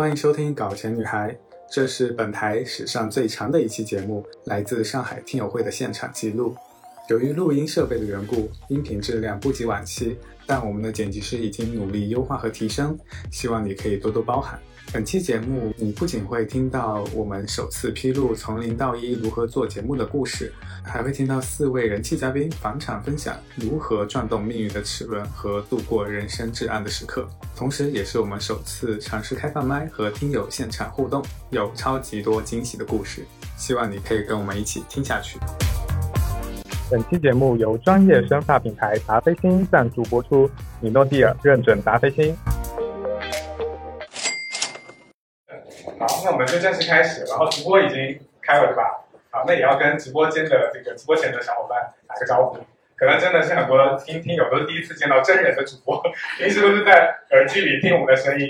欢迎收听《搞钱女孩》，这是本台史上最长的一期节目，来自上海听友会的现场记录。由于录音设备的缘故，音频质量不及往期，但我们的剪辑师已经努力优化和提升，希望你可以多多包涵。本期节目，你不仅会听到我们首次披露从零到一如何做节目的故事，还会听到四位人气嘉宾返场分享如何转动命运的齿轮和度过人生至暗的时刻。同时，也是我们首次尝试开放麦和听友现场互动，有超级多惊喜的故事，希望你可以跟我们一起听下去。本期节目由专业生发品牌达霏欣赞助播出，米诺地尔认准达霏欣。好，那我们就正式开始。然后直播已经开了，对吧？好，那也要跟直播间的这个直播前的小伙伴打个招呼。可能真的是很多听听友都是第一次见到真人的主播，平时都是在耳机里听我们的声音。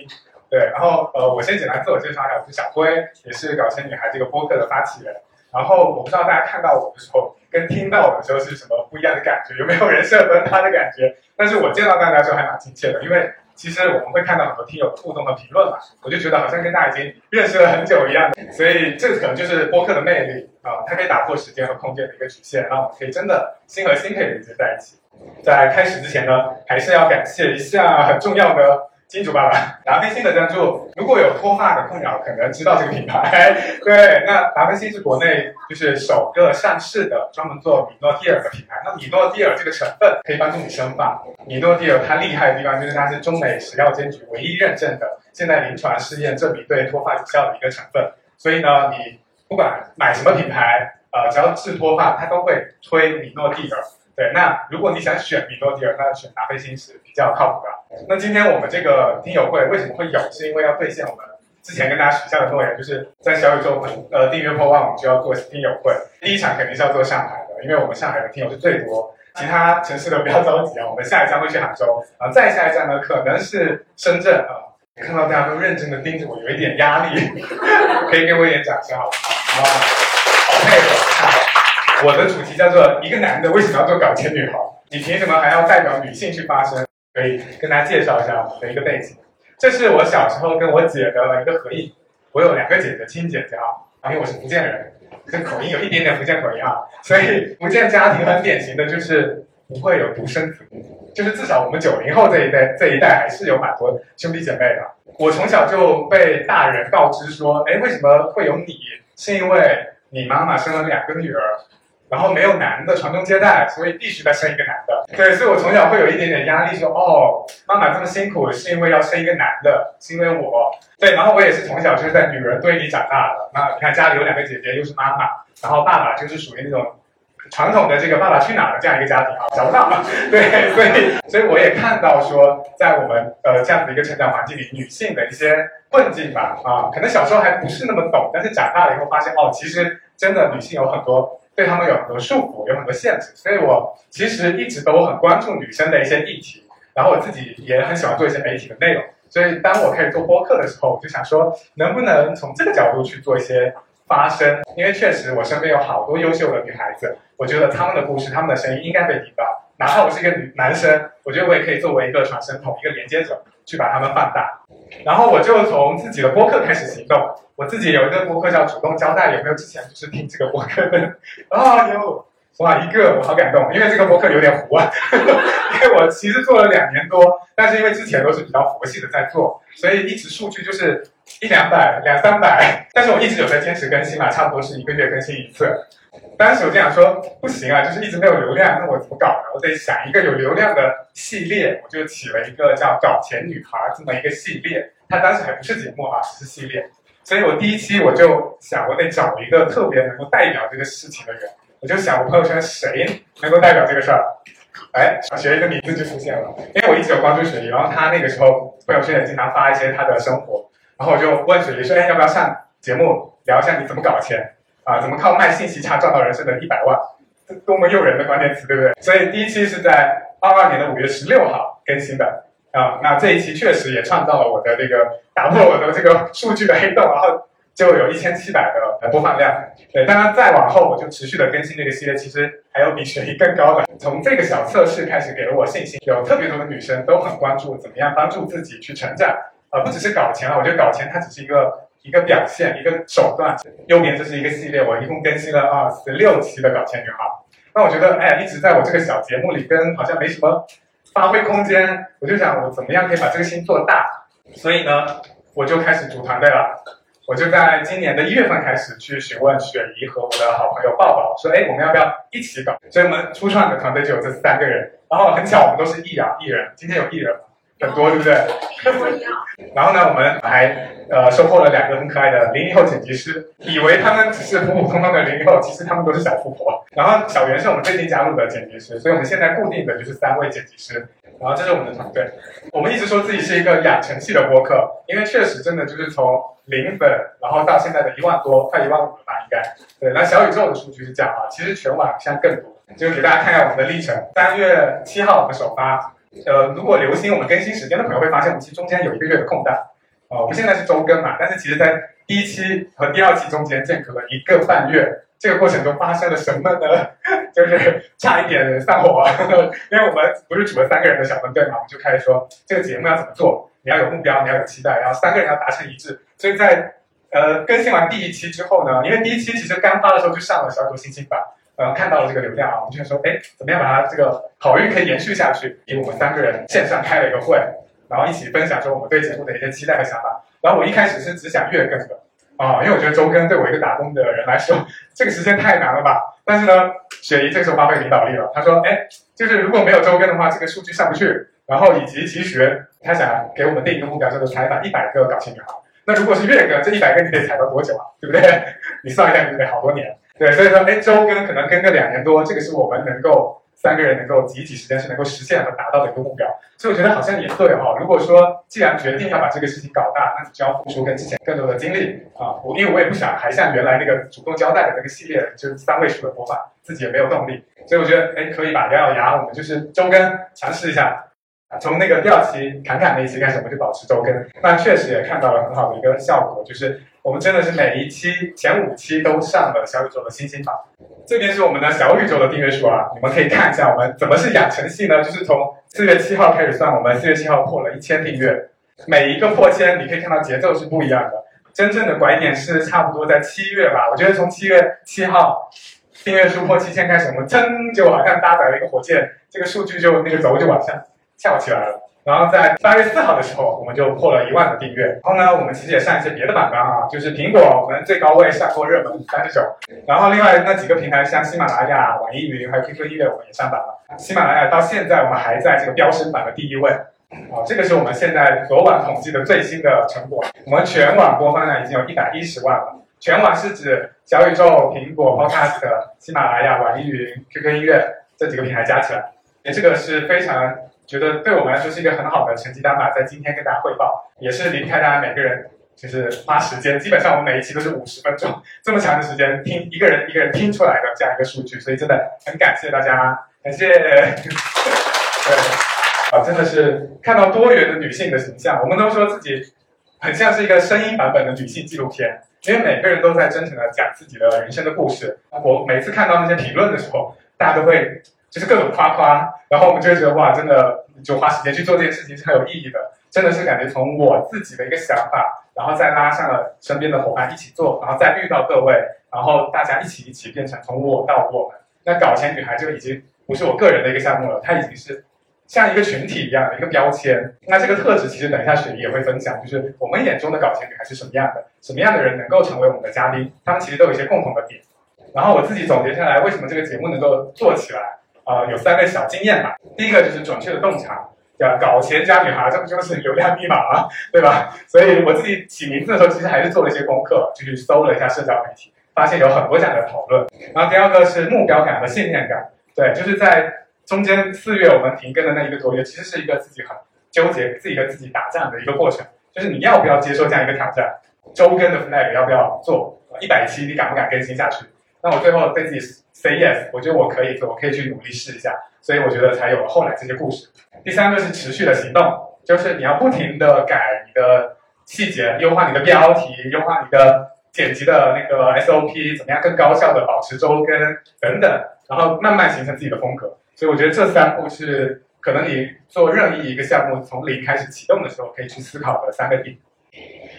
对，然后呃，我先简单自我介绍一下，我是小辉，也是搞钱女孩这个播客的发起人。然后我不知道大家看到我的时候，跟听到我的时候是什么不一样的感觉，有没有人设崩塌的感觉？但是我见到大家的时候还蛮亲切的，因为。其实我们会看到很多听友的互动和评论嘛，我就觉得好像跟大家已经认识了很久一样，所以这可能就是播客的魅力啊，它可以打破时间和空间的一个局限，让我们可以真的心和心可以连接在一起。在开始之前呢，还是要感谢一下很重要的。金主爸爸，达霏欣的赞助。如果有脱发的困扰，可能知道这个品牌。对，那达霏欣是国内就是首个上市的专门做米诺地尔的品牌。那米诺地尔这个成分可以帮助你生发。米诺地尔它厉害的地方就是它是中美食药监局唯一认证的，现在临床试验证明对脱发有效的一个成分。所以呢，你不管买什么品牌，呃，只要治脱发，它都会推米诺地尔。对，那如果你想选米诺地尔，那选达霏欣是比较靠谱的。那今天我们这个听友会为什么会有？是因为要兑现我们之前跟大家许下的诺言，就是在小宇宙呃订阅破万，我们就要做听友会。第一场肯定是要做上海的，因为我们上海的听友是最多。其他城市的不要着急啊，我们下一站会去杭州，啊，再下一站呢可能是深圳啊。看到大家都认真的盯着我，有一点压力，可以给我一点掌声好吗？好，好配合。我的主题叫做一个男的为什么要做搞钱女孩？你凭什么还要代表女性去发声？可以跟大家介绍一下我的一个背景。这是我小时候跟我姐的一个合影。我有两个姐姐，亲姐姐啊，因为我是福建人，这口音有一点点福建口音啊，所以福建家庭很典型的就是不会有独生子，就是至少我们九零后这一代这一代还是有蛮多兄弟姐妹的。我从小就被大人告知说，哎，为什么会有你？是因为你妈妈生了两个女儿。然后没有男的传宗接代，所以必须再生一个男的。对，所以我从小会有一点点压力，说哦，妈妈这么辛苦是因为要生一个男的，是因为我。对，然后我也是从小就是在女人堆里长大的。那你看家里有两个姐姐，又是妈妈，然后爸爸就是属于那种传统的这个爸爸去哪儿的这样一个家庭啊，找不到。对，所以所以我也看到说，在我们呃这样子的一个成长环境里，女性的一些困境吧，啊，可能小时候还不是那么懂，但是长大了以后发现，哦，其实真的女性有很多。对他们有很多束缚，有很多限制，所以我其实一直都很关注女生的一些议题，然后我自己也很喜欢做一些媒体的内容。所以当我开始做播客的时候，我就想说，能不能从这个角度去做一些发声？因为确实我身边有好多优秀的女孩子，我觉得她们的故事、她们的声音应该被听到。哪怕我是一个男生，我觉得我也可以作为一个传声筒、一个连接者，去把他们放大。然后我就从自己的播客开始行动。我自己有一个播客叫主动交代，有没有之前就是听这个播客的？啊有，哇一个我好感动，因为这个播客有点糊啊。因为我其实做了两年多，但是因为之前都是比较佛系的在做，所以一直数据就是一两百、两三百。但是我一直有在坚持更新嘛，差不多是一个月更新一次。当时我就想说，不行啊，就是一直没有流量，那我怎么搞呢？我得想一个有流量的系列，我就起了一个叫“搞钱女孩”这么一个系列。它当时还不是节目啊，只是系列。所以我第一期我就想，我得找一个特别能够代表这个事情的人。我就想，我朋友圈谁能够代表这个事儿？哎，雪姨的名字就出现了，因为我一直有关注雪姨，然后她那个时候朋友圈也经常发一些她的生活，然后我就问雪姨说：“哎，要不要上节目聊一下你怎么搞钱？”啊，怎么靠卖信息差赚到人生的一百万？这多么诱人的关键词，对不对？所以第一期是在二二年的五月十六号更新的啊。那这一期确实也创造了我的这个打破我的这个数据的黑洞，然后就有一千七百的播放量。对，当然再往后我就持续的更新这个系列，其实还有比学历更高的。从这个小测试开始，给了我信心。有特别多的女生都很关注怎么样帮助自己去成长，呃，不只是搞钱了，我觉得搞钱它只是一个一个表现，一个手段。右边这是一个系列，我一共更新了啊十六期的搞钱女孩。那我觉得，哎，一直在我这个小节目里跟好像没什么发挥空间，我就想我怎么样可以把这个心做大，所以呢，我就开始组团队了。我就在今年的一月份开始去询问雪姨和我的好朋友抱抱，说，哎，我们要不要一起搞？所以我们初创的团队就有这三个人，然后很巧，我们都是艺人，艺人，今天有艺人很多，对不对？然后呢，我们还呃收获了两个很可爱的零零后剪辑师，以为他们只是普普通通的零零后，其实他们都是小富婆。然后小袁是我们最近加入的剪辑师，所以我们现在固定的就是三位剪辑师。然后这是我们的团队，我们一直说自己是一个养成系的播客，因为确实真的就是从零粉，然后到现在的一万多，快一万五了吧，应该。对，那小宇宙的数据是这样啊，其实全网现在更多，就给大家看一下我们的历程。三月七号我们首发，呃，如果留心我们更新时间的朋友会发现，我们其实中间有一个月的空档，啊，我们现在是周更嘛，但是其实在第一期和第二期中间间隔了一个半月。这个过程中发生了什么呢？就是差一点散伙，因为我们不是组了三个人的小分队嘛，我们就开始说这个节目要怎么做，你要有目标，你要有期待，然后三个人要达成一致。所以在呃更新完第一期之后呢，因为第一期其实刚发的时候就上了小组星星版，然后看到了这个流量啊，我们就说哎怎么样把它这个好运可以延续下去？因为我们三个人线上开了一个会，然后一起分享说我们对节目的一些期待和想法。然后我一开始是只想月更的。啊，因为我觉得周更对我一个打工的人来说，这个时间太难了吧。但是呢，雪姨这个时候发挥领导力了，她说：“哎，就是如果没有周更的话，这个数据上不去。然后以及其实她想给我们定一个目标，叫做采访一百个搞钱女孩。那如果是月更，这一百个你得采到多久啊？对不对？你算一下，你得好多年。对，所以说，哎，周更可能跟个两年多，这个是我们能够。”三个人能够挤挤时间是能够实现和达到的一个目标，所以我觉得好像也对哈。如果说既然决定要把这个事情搞大，那你就要付出跟之前更多的精力啊。我因为我也不想还像原来那个主动交代的那个系列，就是三位数的播放，自己也没有动力。所以我觉得哎，可以把咬咬牙，我们就是周更尝试一下。从那个第二期侃侃那一期开始，我们就保持周更，那确实也看到了很好的一个效果，就是我们真的是每一期前五期都上了小宇宙的星星榜。这边是我们的小宇宙的订阅数啊，你们可以看一下我们怎么是养成系呢？就是从四月七号开始算，我们四月七号破了一千订阅，每一个破千，你可以看到节奏是不一样的。真正的拐点是差不多在七月吧，我觉得从七月七号订阅数破七千开始，我们噌就好像搭载了一个火箭，这个数据就那个轴就往上。跳起来了，然后在八月四号的时候，我们就破了一万的订阅。然后呢，我们其实也上一些别的榜单啊，就是苹果，我们最高位上过热门三十九。然后另外那几个平台，像喜马拉雅、网易云还有 QQ 音乐，我们也上榜了。喜马拉雅到现在我们还在这个飙升榜的第一位。啊，这个是我们现在昨晚统计的最新的成果。我们全网播放量已经有一百一十万了。全网是指小宇宙、苹果 Podcast、喜马拉雅、网易云、QQ 音乐这几个平台加起来。哎，这个是非常。觉得对我们来说是一个很好的成绩单吧，在今天跟大家汇报，也是离不开大家每个人就是花时间，基本上我们每一期都是五十分钟这么长的时间听一个人一个人听出来的这样一个数据，所以真的很感谢大家，感谢。对，啊，真的是看到多元的女性的形象，我们都说自己很像是一个声音版本的女性纪录片，因为每个人都在真诚的讲自己的人生的故事。我每次看到那些评论的时候，大家都会。就是各种夸夸，然后我们就会觉得哇，真的就花时间去做这件事情是很有意义的，真的是感觉从我自己的一个想法，然后再拉上了身边的伙伴一起做，然后再遇到各位，然后大家一起一起变成从我到我们。那搞钱女孩就已经不是我个人的一个项目了，它已经是像一个群体一样的一个标签。那这个特质其实等一下雪姨也会分享，就是我们眼中的搞钱女孩是什么样的，什么样的人能够成为我们的嘉宾，他们其实都有一些共同的点。然后我自己总结下来，为什么这个节目能够做起来？呃，有三个小经验吧。第一个就是准确的洞察，叫搞钱加女孩，这不就是流量密码吗？对吧？所以我自己起名字的时候，其实还是做了一些功课，就去搜了一下社交媒体，发现有很多这样的讨论。然后第二个是目标感和信念感，对，就是在中间四月我们停更的那一个多月，其实是一个自己很纠结、自己跟自己打仗的一个过程，就是你要不要接受这样一个挑战，周更的 flag 要不要做，一百期你敢不敢更新下去？那我最后对自己 say yes，我觉得我可以，我可以去努力试一下，所以我觉得才有了后来这些故事。第三个是持续的行动，就是你要不停的改你的细节，优化你的标题，优化你的剪辑的那个 SOP，怎么样更高效的保持周更等等，然后慢慢形成自己的风格。所以我觉得这三步是可能你做任意一个项目从零开始启动的时候，可以去思考的三个点。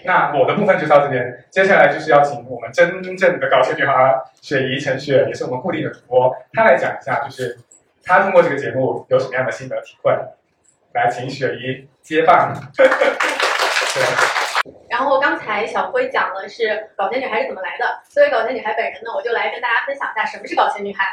那我的部分就到这边，接下来就是要请我们真正的搞钱女孩雪姨陈雪，也是我们固定的主播，她来讲一下，就是她通过这个节目有什么样的心得体会。来，请雪姨接棒。对然后刚才小辉讲的是搞钱女孩是怎么来的，作为搞钱女孩本人呢，我就来跟大家分享一下什么是搞钱女孩。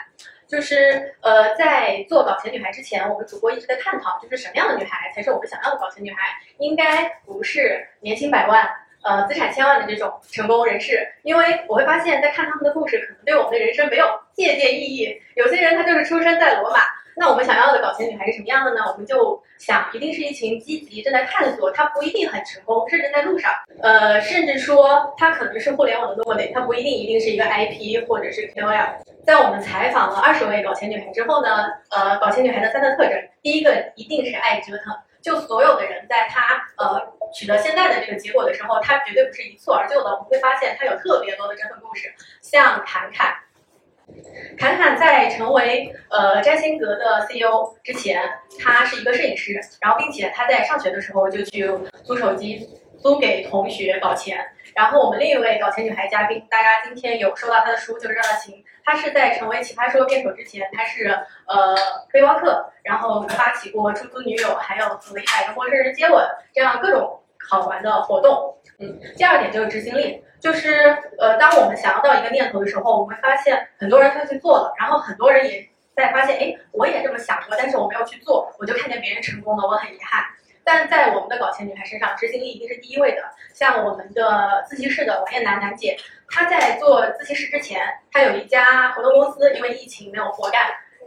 就是呃，在做搞钱女孩之前，我们主播一直在探讨，就是什么样的女孩才是我们想要的搞钱女孩？应该不是年薪百万、呃资产千万的这种成功人士，因为我会发现，在看他们的故事，可能对我们的人生没有借鉴意义。有些人他就是出生在罗马。那我们想要的搞钱女孩是什么样的呢？我们就想，一定是一群积极、正在探索，她不一定很成功，甚至在路上，呃，甚至说她可能是互联网的落雷，她不一定一定是一个 IP 或者是 KOL。在我们采访了二十位搞钱女孩之后呢，呃，搞钱女孩的三大特征，第一个一定是爱折腾，就所有的人在她呃取得现在的这个结果的时候，她绝对不是一蹴而就的，我们会发现她有特别多的折腾故事，像侃侃。侃侃在成为呃摘星阁的 CEO 之前，他是一个摄影师，然后并且他在上学的时候就去租手机，租给同学搞钱。然后我们另一位搞钱女孩嘉宾，大家今天有收到她的书，就是《热情》。他是在成为奇葩说辩手之前，他是呃背包客，然后发起过出租女友，还有和一百个陌生人接吻，这样各种好玩的活动。嗯，第二点就是执行力。就是呃，当我们想要到一个念头的时候，我们会发现很多人他去做了，然后很多人也在发现，哎，我也这么想过，但是我没有去做，我就看见别人成功了，我很遗憾。但在我们的搞钱女孩身上，执行力一定是第一位的。像我们的自习室的王艳楠楠姐，她在做自习室之前，她有一家活动公司，因为疫情没有活干，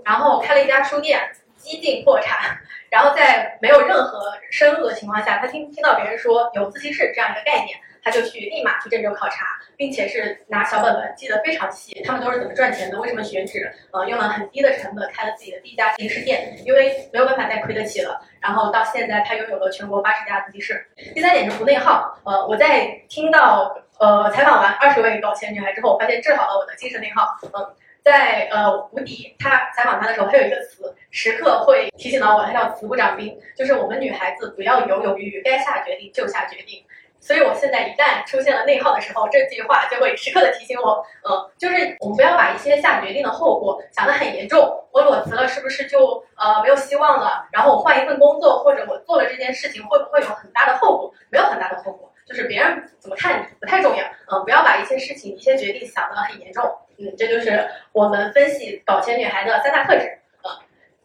然后开了一家书店，几近破产。然后在没有任何深入的情况下，她听听到别人说有自习室这样一个概念。他就去立马去郑州考察，并且是拿小本本记得非常细。他们都是怎么赚钱的？为什么选址？呃，用了很低的成本开了自己的第一家自习室店，因为没有办法再亏得起了。然后到现在，他拥有了全国八十家自习室。第三点是不内耗。呃，我在听到呃采访完二十位搞钱女孩之后，发现治好了我的精神内耗。嗯，在呃吴迪他采访他的时候，他有一个词时刻会提醒到我，他叫“慈不掌兵”，就是我们女孩子不要犹犹豫豫，该下决定就下决定。所以，我现在一旦出现了内耗的时候，这句话就会时刻的提醒我，嗯，就是我们不要把一些下决定的后果想得很严重。我裸辞了，是不是就呃没有希望了？然后我换一份工作，或者我做了这件事情，会不会有很大的后果？没有很大的后果，就是别人怎么看你不太重要。嗯，不要把一些事情、一些决定想得很严重。嗯，这就是我们分析搞钱女孩的三大特质。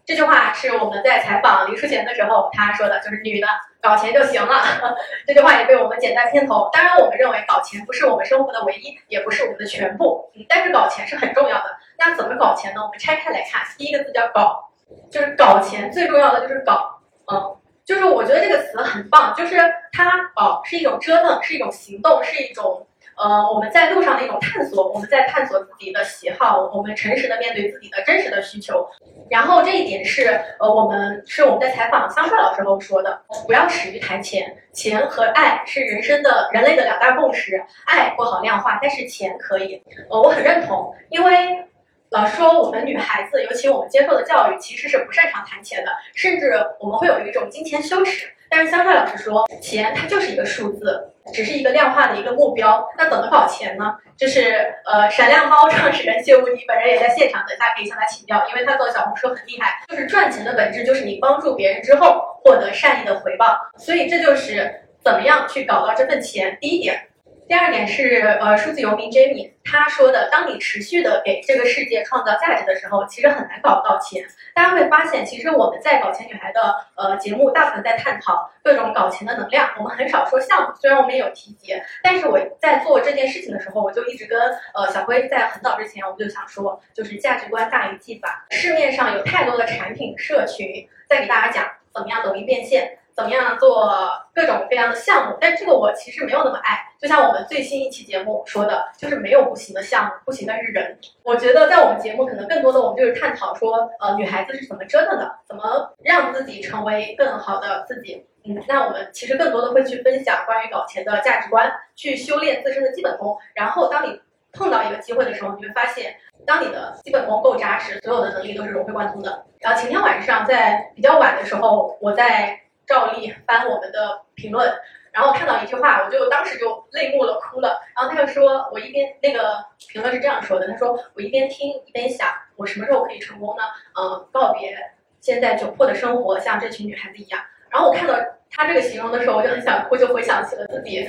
这句话是我们在采访林淑贤的时候他说的，就是女的搞钱就行了。这句话也被我们剪在片头。当然，我们认为搞钱不是我们生活的唯一，也不是我们的全部。但是搞钱是很重要的。那怎么搞钱呢？我们拆开来看，第一个字叫搞，就是搞钱最重要的就是搞。嗯，就是我觉得这个词很棒，就是它搞是一种折腾，是一种行动，是一种。呃，我们在路上的一种探索，我们在探索自己的喜好，我们诚实的面对自己的真实的需求。然后这一点是，呃，我们是我们在采访香帅老师后说的，不要始于谈钱，钱和爱是人生的人类的两大共识，爱不好量化，但是钱可以。呃，我很认同，因为老师说，我们女孩子，尤其我们接受的教育，其实是不擅长谈钱的，甚至我们会有一种金钱羞耻。但是香帅老师说，钱它就是一个数字。只是一个量化的一个目标，那怎么搞钱呢？就是呃，闪亮猫创始人谢无敌本人也在现场，等下可以向他请教，因为他做小红书很厉害。就是赚钱的本质就是你帮助别人之后获得善意的回报，所以这就是怎么样去搞到这份钱。第一点。第二点是，呃，数字游民 Jamie 他说的，当你持续的给这个世界创造价值的时候，其实很难搞到钱。大家会发现，其实我们在搞钱女孩的呃节目，大部分在探讨各种搞钱的能量，我们很少说项目。虽然我们也有提及，但是我在做这件事情的时候，我就一直跟呃小辉在很早之前，我们就想说，就是价值观大于技法。市面上有太多的产品社群在给大家讲怎么样抖音变现。怎么样做各种各样的项目？但这个我其实没有那么爱。就像我们最新一期节目说的，就是没有不行的项目，不行的是人。我觉得在我们节目，可能更多的我们就是探讨说，呃，女孩子是怎么折腾的，怎么让自己成为更好的自己。嗯，那我们其实更多的会去分享关于搞钱的价值观，去修炼自身的基本功。然后当你碰到一个机会的时候，你会发现，当你的基本功够扎实，所有的能力都是融会贯通的。然后前天晚上在比较晚的时候，我在照例翻我们的评论，然后看到一句话，我就当时就泪目了，哭了。然后他就说，我一边那个评论是这样说的，他说我一边听一边想，我什么时候可以成功呢？嗯，告别现在窘迫的生活，像这群女孩子一样。然后我看到他这个形容的时候，我就很想哭，就回想起了自己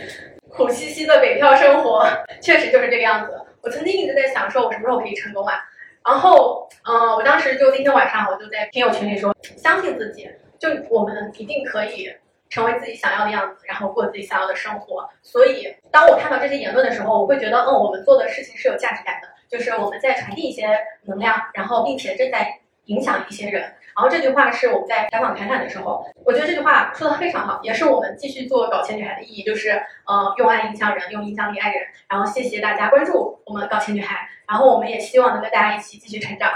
苦兮兮的北漂生活，确实就是这个样子。我曾经一直在想，说我什么时候可以成功啊？然后，嗯，我当时就那天晚上，我就在听友群里说，相信自己。就我们一定可以成为自己想要的样子，然后过自己想要的生活。所以，当我看到这些言论的时候，我会觉得，嗯，我们做的事情是有价值感的，就是我们在传递一些能量，然后并且正在影响一些人。然后这句话是我们在采访侃侃的时候，我觉得这句话说的非常好，也是我们继续做搞钱女孩的意义，就是呃，用爱影响人，用影响力爱人。然后谢谢大家关注我们搞钱女孩，然后我们也希望能跟大家一起继续成长。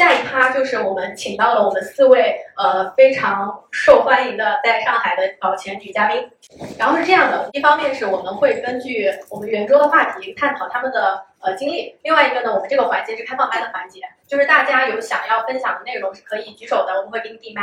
下一趴就是我们请到了我们四位呃非常受欢迎的在上海的搞钱女嘉宾，然后是这样的，一方面是我们会根据我们圆桌的话题探讨他们的。呃，经历。另外一个呢，我们这个环节是开放麦的环节，就是大家有想要分享的内容是可以举手的，我们会给你递麦。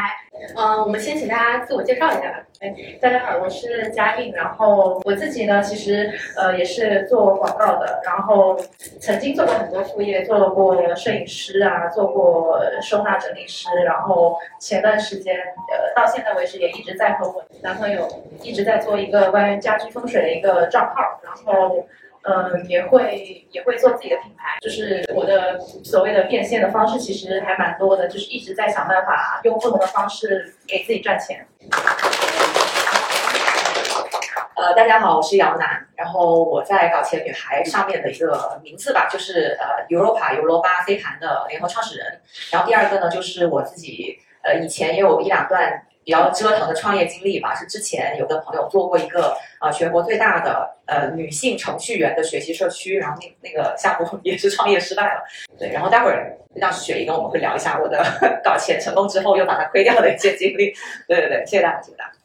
嗯，我们先请大家自我介绍一下吧。哎，大家好，我是嘉应，然后我自己呢，其实呃也是做广告的，然后曾经做过很多副业，做过摄影师啊，做过收纳整理师，然后前段时间呃到现在为止也一直在和我男朋友一直在做一个关于家居风水的一个账号，然后。嗯，也会也会做自己的品牌，就是我的所谓的变现的方式其实还蛮多的，就是一直在想办法用不同的方式给自己赚钱。呃，大家好，我是姚楠，然后我在搞钱女孩上面的一个名字吧，就是呃 Europa 尤罗巴飞盘的联合创始人。然后第二个呢，就是我自己呃以前也有一两段。比较折腾的创业经历吧，是之前有的朋友做过一个啊全国最大的呃女性程序员的学习社区，然后那那个项目也是创业失败了。对，然后待会儿让雪姨跟我们会聊一下我的 搞钱成功之后又把它亏掉的一些经历。对对对，谢谢大家，谢谢大家。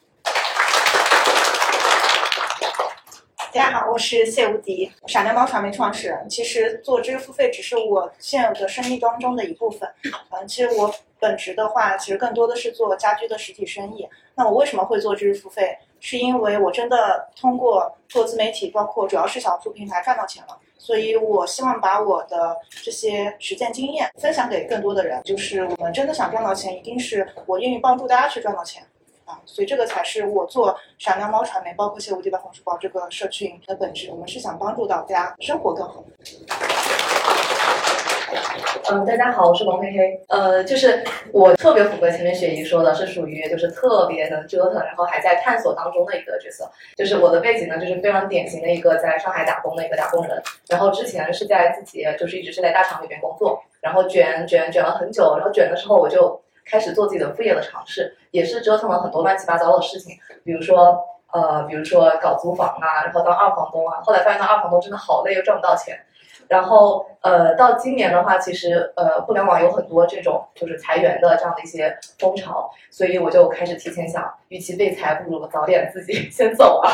大家好，我是谢无敌，傻妞猫传媒创始人。其实做知识付费只是我现有的生意当中的一部分。嗯，其实我本职的话，其实更多的是做家居的实体生意。那我为什么会做知识付费？是因为我真的通过做自媒体，包括主要是小红书平台赚到钱了。所以我希望把我的这些实践经验分享给更多的人。就是我们真的想赚到钱，一定是我愿意帮助大家去赚到钱。所以这个才是我做傻妞猫传媒，包括谢无敌的红书包这个社群的本质。我们是想帮助到大家生活更好。嗯，大家好，我是龙黑黑。呃，就是我特别符合前面雪姨说的，是属于就是特别能折腾，然后还在探索当中的一个角色。就是我的背景呢，就是非常典型的一个在上海打工的一个打工人。然后之前是在自己就是一直是在大厂里边工作，然后卷卷卷了很久，然后卷的时候我就。开始做自己的副业的尝试，也是折腾了很多乱七八糟的事情，比如说，呃，比如说搞租房啊，然后当二房东啊，后来发现当二房东真的好累，又赚不到钱，然后，呃，到今年的话，其实，呃，互联网有很多这种就是裁员的这样的一些风潮，所以我就开始提前想，与其被裁，不如早点自己 先走啊，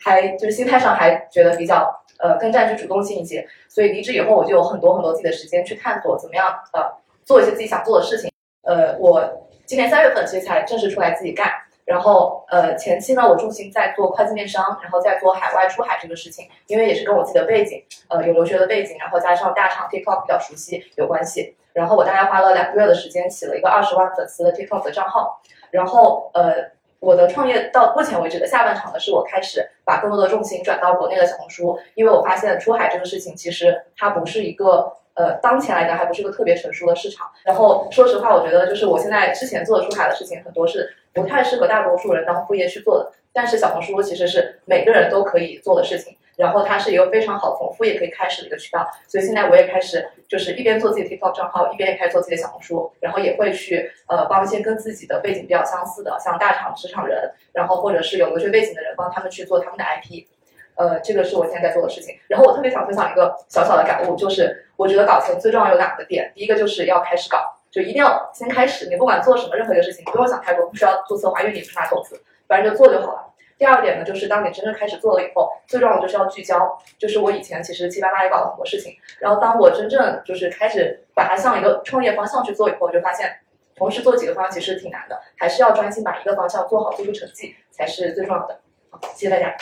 还就是心态上还觉得比较，呃，更占据主动性一些，所以离职以后，我就有很多很多自己的时间去探索怎么样，呃，做一些自己想做的事情。呃，我今年三月份其实才正式出来自己干，然后呃前期呢，我重心在做跨境电商，然后在做海外出海这个事情，因为也是跟我自己的背景，呃有留学的背景，然后加上大厂 TikTok 比较熟悉有关系，然后我大概花了两个月的时间起了一个二十万粉丝的 TikTok 的账号，然后呃我的创业到目前为止的下半场呢，是我开始把更多的重心转到国内的小红书，因为我发现出海这个事情其实它不是一个。呃，当前来讲还不是个特别成熟的市场。然后说实话，我觉得就是我现在之前做的出海的事情很多是不太适合大多数人当副业去做的。但是小红书其实是每个人都可以做的事情，然后它是一个非常好从副业可以开始的一个渠道。所以现在我也开始就是一边做自己的 TikTok 账号，一边也开始做自己的小红书，然后也会去呃帮一些跟自己的背景比较相似的，像大厂职场人，然后或者是有留学背景的人，帮他们去做他们的 IP。呃，这个是我现在在做的事情。然后我特别想分享一个小小的感悟，就是我觉得搞钱最重要有两个点，第一个就是要开始搞，就一定要先开始。你不管做什么任何一个事情，不用想太多，不需要做策划，因为你不是拿投资，反正就做就好了。第第二点呢，就是当你真正开始做了以后，最重要的就是要聚焦。就是我以前其实七八八也搞了很多事情，然后当我真正就是开始把它向一个创业方向去做以后，我就发现同时做几个方向其实挺难的，还是要专心把一个方向做好，做出成绩才是最重要的。好，谢谢大家。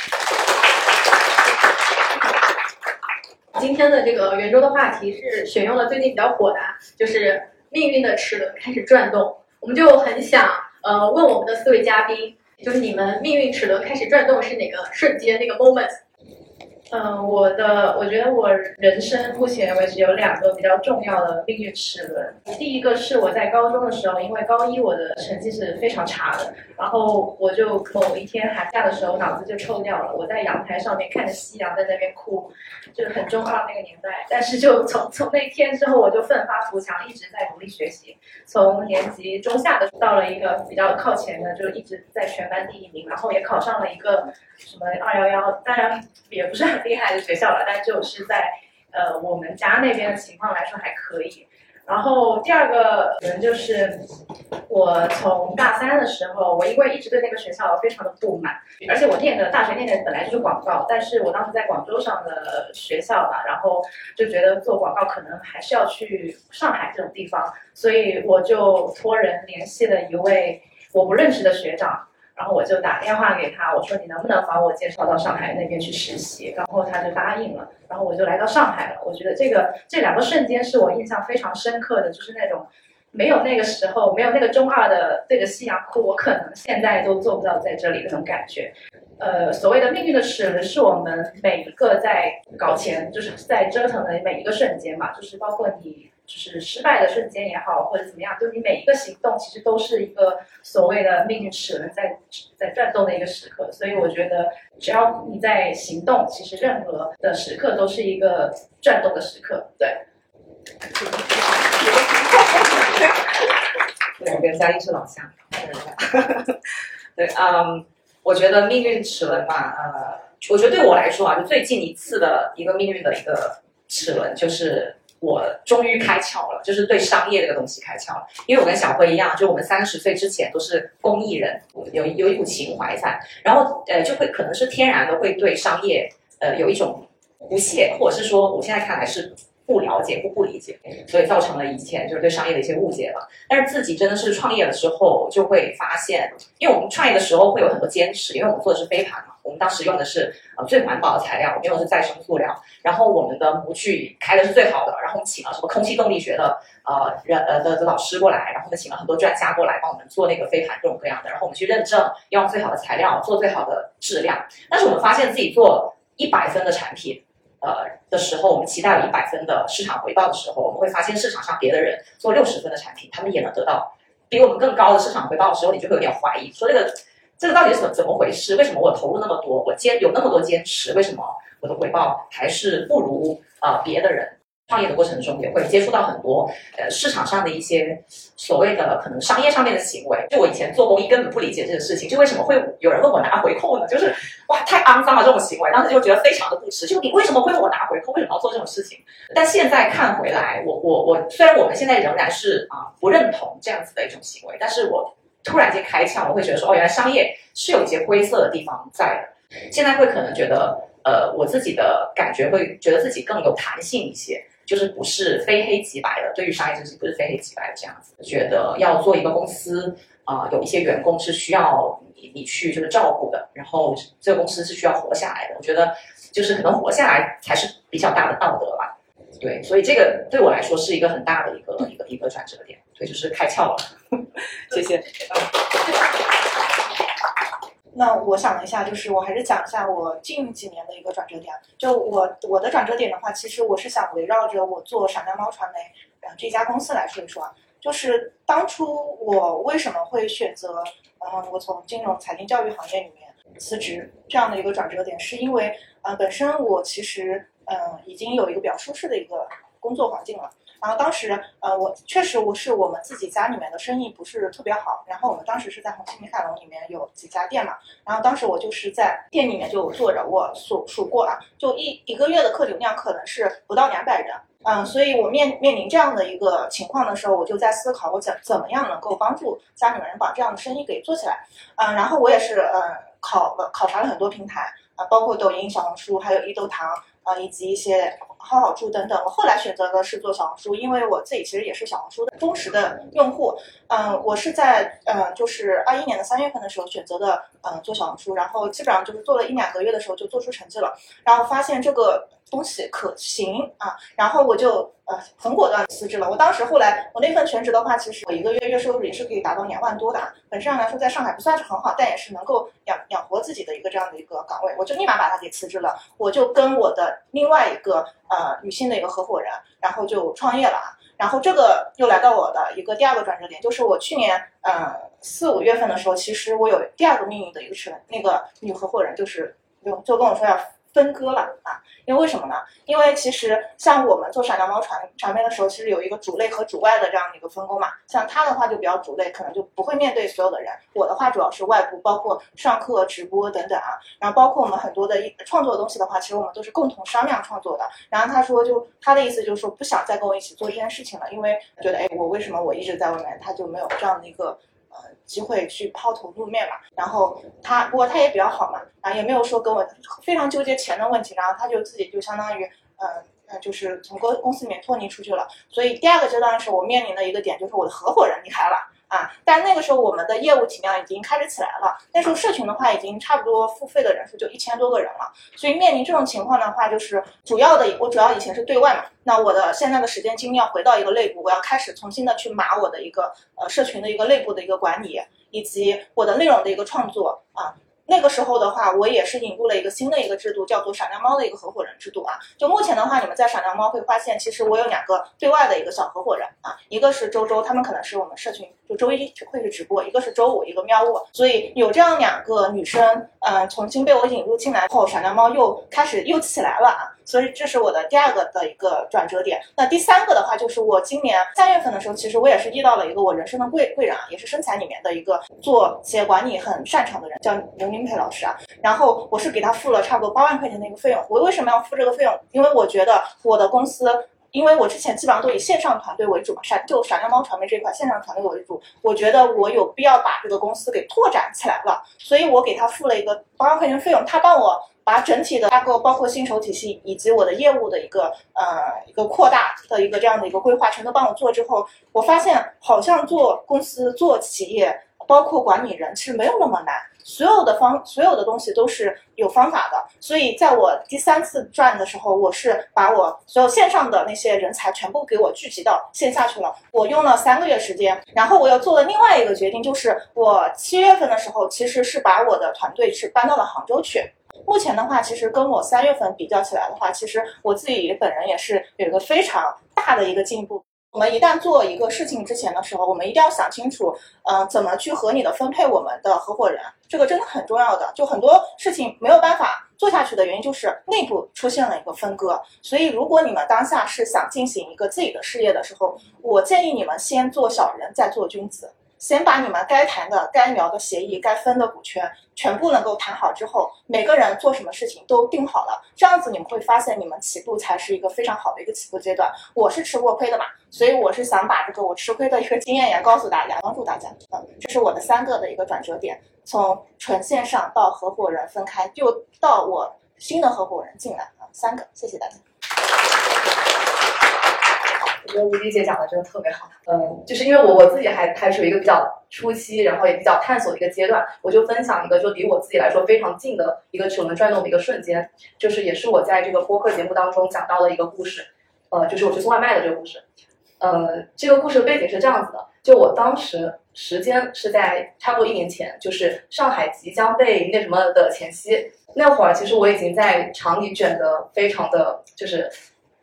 今天的这个圆桌的话题是选用了最近比较火的，就是命运的齿轮开始转动。我们就很想呃问我们的四位嘉宾，就是你们命运齿轮开始转动是哪个瞬间那个 moment？嗯，我的我觉得我人生目前为止有两个比较重要的命运齿轮。第一个是我在高中的时候，因为高一我的成绩是非常差的，然后我就某一天寒假的时候脑子就抽掉了，我在阳台上面看着夕阳在那边哭，就是很中二那个年代。但是就从从那天之后，我就奋发图强，一直在努力学习。从年级中下的到了一个比较靠前的，就一直在全班第一名，然后也考上了一个什么二幺幺，当然也不是很厉害的学校了，但就是在呃我们家那边的情况来说还可以。然后第二个人就是我从大三的时候，我因为一直对那个学校非常的不满，而且我念的大学念的本来就是广告，但是我当时在广州上的学校嘛，然后就觉得做广告可能还是要去上海这种地方，所以我就托人联系了一位我不认识的学长。然后我就打电话给他，我说你能不能把我介绍到上海那边去实习？然后他就答应了，然后我就来到上海了。我觉得这个这两个瞬间是我印象非常深刻的，就是那种没有那个时候没有那个中二的对着夕阳哭，我可能现在都做不到在这里那种感觉。呃，所谓的命运的齿轮，是我们每一个在搞钱，就是在折腾的每一个瞬间嘛，就是包括你。就是失败的瞬间也好，或者怎么样，就你每一个行动其实都是一个所谓的命运齿轮在在转动的一个时刻。所以我觉得，只要你在行动，其实任何的时刻都是一个转动的时刻。对。对，我跟嘉一是老乡。对，嗯，我觉得命运齿轮嘛，呃，我觉得对我来说啊，就最近一次的一个命运的一个齿轮就是。我终于开窍了，就是对商业这个东西开窍了。因为我跟小辉一样，就我们三十岁之前都是公益人，有有一股情怀在，然后呃就会可能是天然的会对商业呃有一种不屑，或者是说我现在看来是不了解或不理解，所以造成了以前就是对商业的一些误解吧。但是自己真的是创业了之后，就会发现，因为我们创业的时候会有很多坚持，因为我们做的是飞盘嘛。我们当时用的是呃最环保的材料，我们用的是再生塑料，然后我们的模具开的是最好的，然后我们请了什么空气动力学的呃人呃的的老师过来，然后我们请了很多专家过来帮我们做那个飞盘各种各样的，然后我们去认证，用最好的材料做最好的质量。但是我们发现自己做一百分的产品，呃的时候，我们期待了一百分的市场回报的时候，我们会发现市场上别的人做六十分的产品，他们也能得到比我们更高的市场回报的时候，你就会有点怀疑，说这个。这个到底是怎怎么回事？为什么我投入那么多，我坚有那么多坚持，为什么我的回报还是不如啊别的人？创业的过程中也会接触到很多呃市场上的一些所谓的可能商业上面的行为。就我以前做公益根本不理解这个事情，就为什么会有人问我拿回扣呢？就是哇太肮脏了这种行为，当时就觉得非常的不耻。就你为什么会问我拿回扣？为什么要做这种事情？但现在看回来，我我我虽然我们现在仍然是啊不认同这样子的一种行为，但是我。突然间开窍，我会觉得说，哦，原来商业是有一些灰色的地方在的。现在会可能觉得，呃，我自己的感觉会觉得自己更有弹性一些，就是不是非黑即白的。对于商业知识，不是非黑即白的这样子。觉得要做一个公司啊，有一些员工是需要你你去就是照顾的，然后这个公司是需要活下来的。我觉得就是可能活下来才是比较大的道德吧。对，所以这个对我来说是一个很大的一个一个一个转折点。对，就是开窍了。谢谢。那我想了一下，就是我还是讲一下我近几年的一个转折点。就我我的转折点的话，其实我是想围绕着我做闪亮猫传媒呃这家公司来说一说。就是当初我为什么会选择嗯我从金融财经教育行业里面辞职这样的一个转折点，是因为呃本身我其实嗯已经有一个比较舒适的一个工作环境了。然后当时，呃，我确实我是我们自己家里面的生意不是特别好。然后我们当时是在红星美凯龙里面有几家店嘛。然后当时我就是在店里面就坐着，我数数过啊，就一一个月的客流量可能是不到两百人。嗯，所以我面面临这样的一个情况的时候，我就在思考我怎怎么样能够帮助家里面人把这样的生意给做起来。嗯，然后我也是呃考了考察了很多平台啊，包括抖音、小红书，还有易豆堂啊，以及一些好好处等等。我后来选择的是做小红书，因为我自己其实也是小红书的忠实的用户。嗯，我是在嗯，就是二一年的三月份的时候选择的嗯做小红书，然后基本上就是做了一两个月的时候就做出成绩了，然后发现这个东西可行啊，然后我就呃很果断辞职了。我当时后来我那份全职的话，其实我一个月月收入也是可以达到两万多的，本质上来说在上海不算是很好，但也是能够养养活自己的一个这样的一个岗位，我就立马把它给辞职了，我就跟我的另外一个呃女性的一个合伙人，然后就创业了啊。然后这个又来到我的一个第二个转折点，就是我去年呃四五月份的时候，其实我有第二个命运的一个齿轮那个女合伙人，就是就就跟我说要。分割了啊，因为为什么呢？因为其实像我们做闪亮猫传传媒的时候，其实有一个主内和主外的这样的一个分工嘛。像他的话就比较主内，可能就不会面对所有的人。我的话主要是外部，包括上课、直播等等啊。然后包括我们很多的一创作的东西的话，其实我们都是共同商量创作的。然后他说，就他的意思就是说，不想再跟我一起做这件事情了，因为觉得，哎，我为什么我一直在外面，他就没有这样的一个。呃，机会去抛头露面嘛，然后他不过他也比较好嘛，啊，也没有说跟我非常纠结钱的问题，然后他就自己就相当于，嗯，呃，就是从公公司里面脱离出去了。所以第二个阶段是我面临的一个点，就是我的合伙人离开了。啊，但那个时候我们的业务体量已经开始起来了。那时候社群的话，已经差不多付费的人数就一千多个人了。所以面临这种情况的话，就是主要的，我主要以前是对外嘛，那我的现在的时间精力要回到一个内部，我要开始重新的去码我的一个呃社群的一个内部的一个管理，以及我的内容的一个创作啊。那个时候的话，我也是引入了一个新的一个制度，叫做闪亮猫的一个合伙人制度啊。就目前的话，你们在闪亮猫会发现，其实我有两个对外的一个小合伙人啊，一个是周周，他们可能是我们社群就周一会去直播，一个是周五，一个喵呜。所以有这样两个女生，嗯，重新被我引入进来后，闪亮猫又开始又起来了啊。所以这是我的第二个的一个转折点。那第三个的话，就是我今年三月份的时候，其实我也是遇到了一个我人生的贵贵人啊，也是生财里面的一个做企业管理很擅长的人，叫刘明培老师啊。然后我是给他付了差不多八万块钱的一个费用。我为什么要付这个费用？因为我觉得我的公司，因为我之前基本上都以线上团队为主嘛，闪就闪亮猫传媒这一块线上团队为主，我觉得我有必要把这个公司给拓展起来了，所以我给他付了一个八万块钱费用，他帮我。把整体的架构，包括薪酬体系以及我的业务的一个呃一个扩大的一个这样的一个规划，全都帮我做之后，我发现好像做公司、做企业，包括管理人，其实没有那么难。所有的方，所有的东西都是有方法的。所以在我第三次转的时候，我是把我所有线上的那些人才全部给我聚集到线下去了。我用了三个月时间，然后我又做了另外一个决定，就是我七月份的时候，其实是把我的团队是搬到了杭州去。目前的话，其实跟我三月份比较起来的话，其实我自己本人也是有一个非常大的一个进步。我们一旦做一个事情之前的时候，我们一定要想清楚，嗯，怎么去合理的分配我们的合伙人，这个真的很重要的。就很多事情没有办法做下去的原因，就是内部出现了一个分割。所以，如果你们当下是想进行一个自己的事业的时候，我建议你们先做小人，再做君子。先把你们该谈的、该聊的协议、该分的股权全部能够谈好之后，每个人做什么事情都定好了，这样子你们会发现，你们起步才是一个非常好的一个起步阶段。我是吃过亏的嘛，所以我是想把这个我吃亏的一个经验也告诉大家，帮助大家。嗯，这是我的三个的一个转折点，从纯线上到合伙人分开，又到我新的合伙人进来啊，三个，谢谢大家。觉得吴迪姐讲的真的特别好，嗯，就是因为我我自己还还处于一个比较初期，然后也比较探索的一个阶段，我就分享一个就离我自己来说非常近的一个齿轮转动的一个瞬间，就是也是我在这个播客节目当中讲到的一个故事，呃，就是我去送外卖的这个故事，呃，这个故事背景是这样子的，就我当时时间是在差不多一年前，就是上海即将被那什么的前夕，那会儿其实我已经在厂里卷的非常的就是。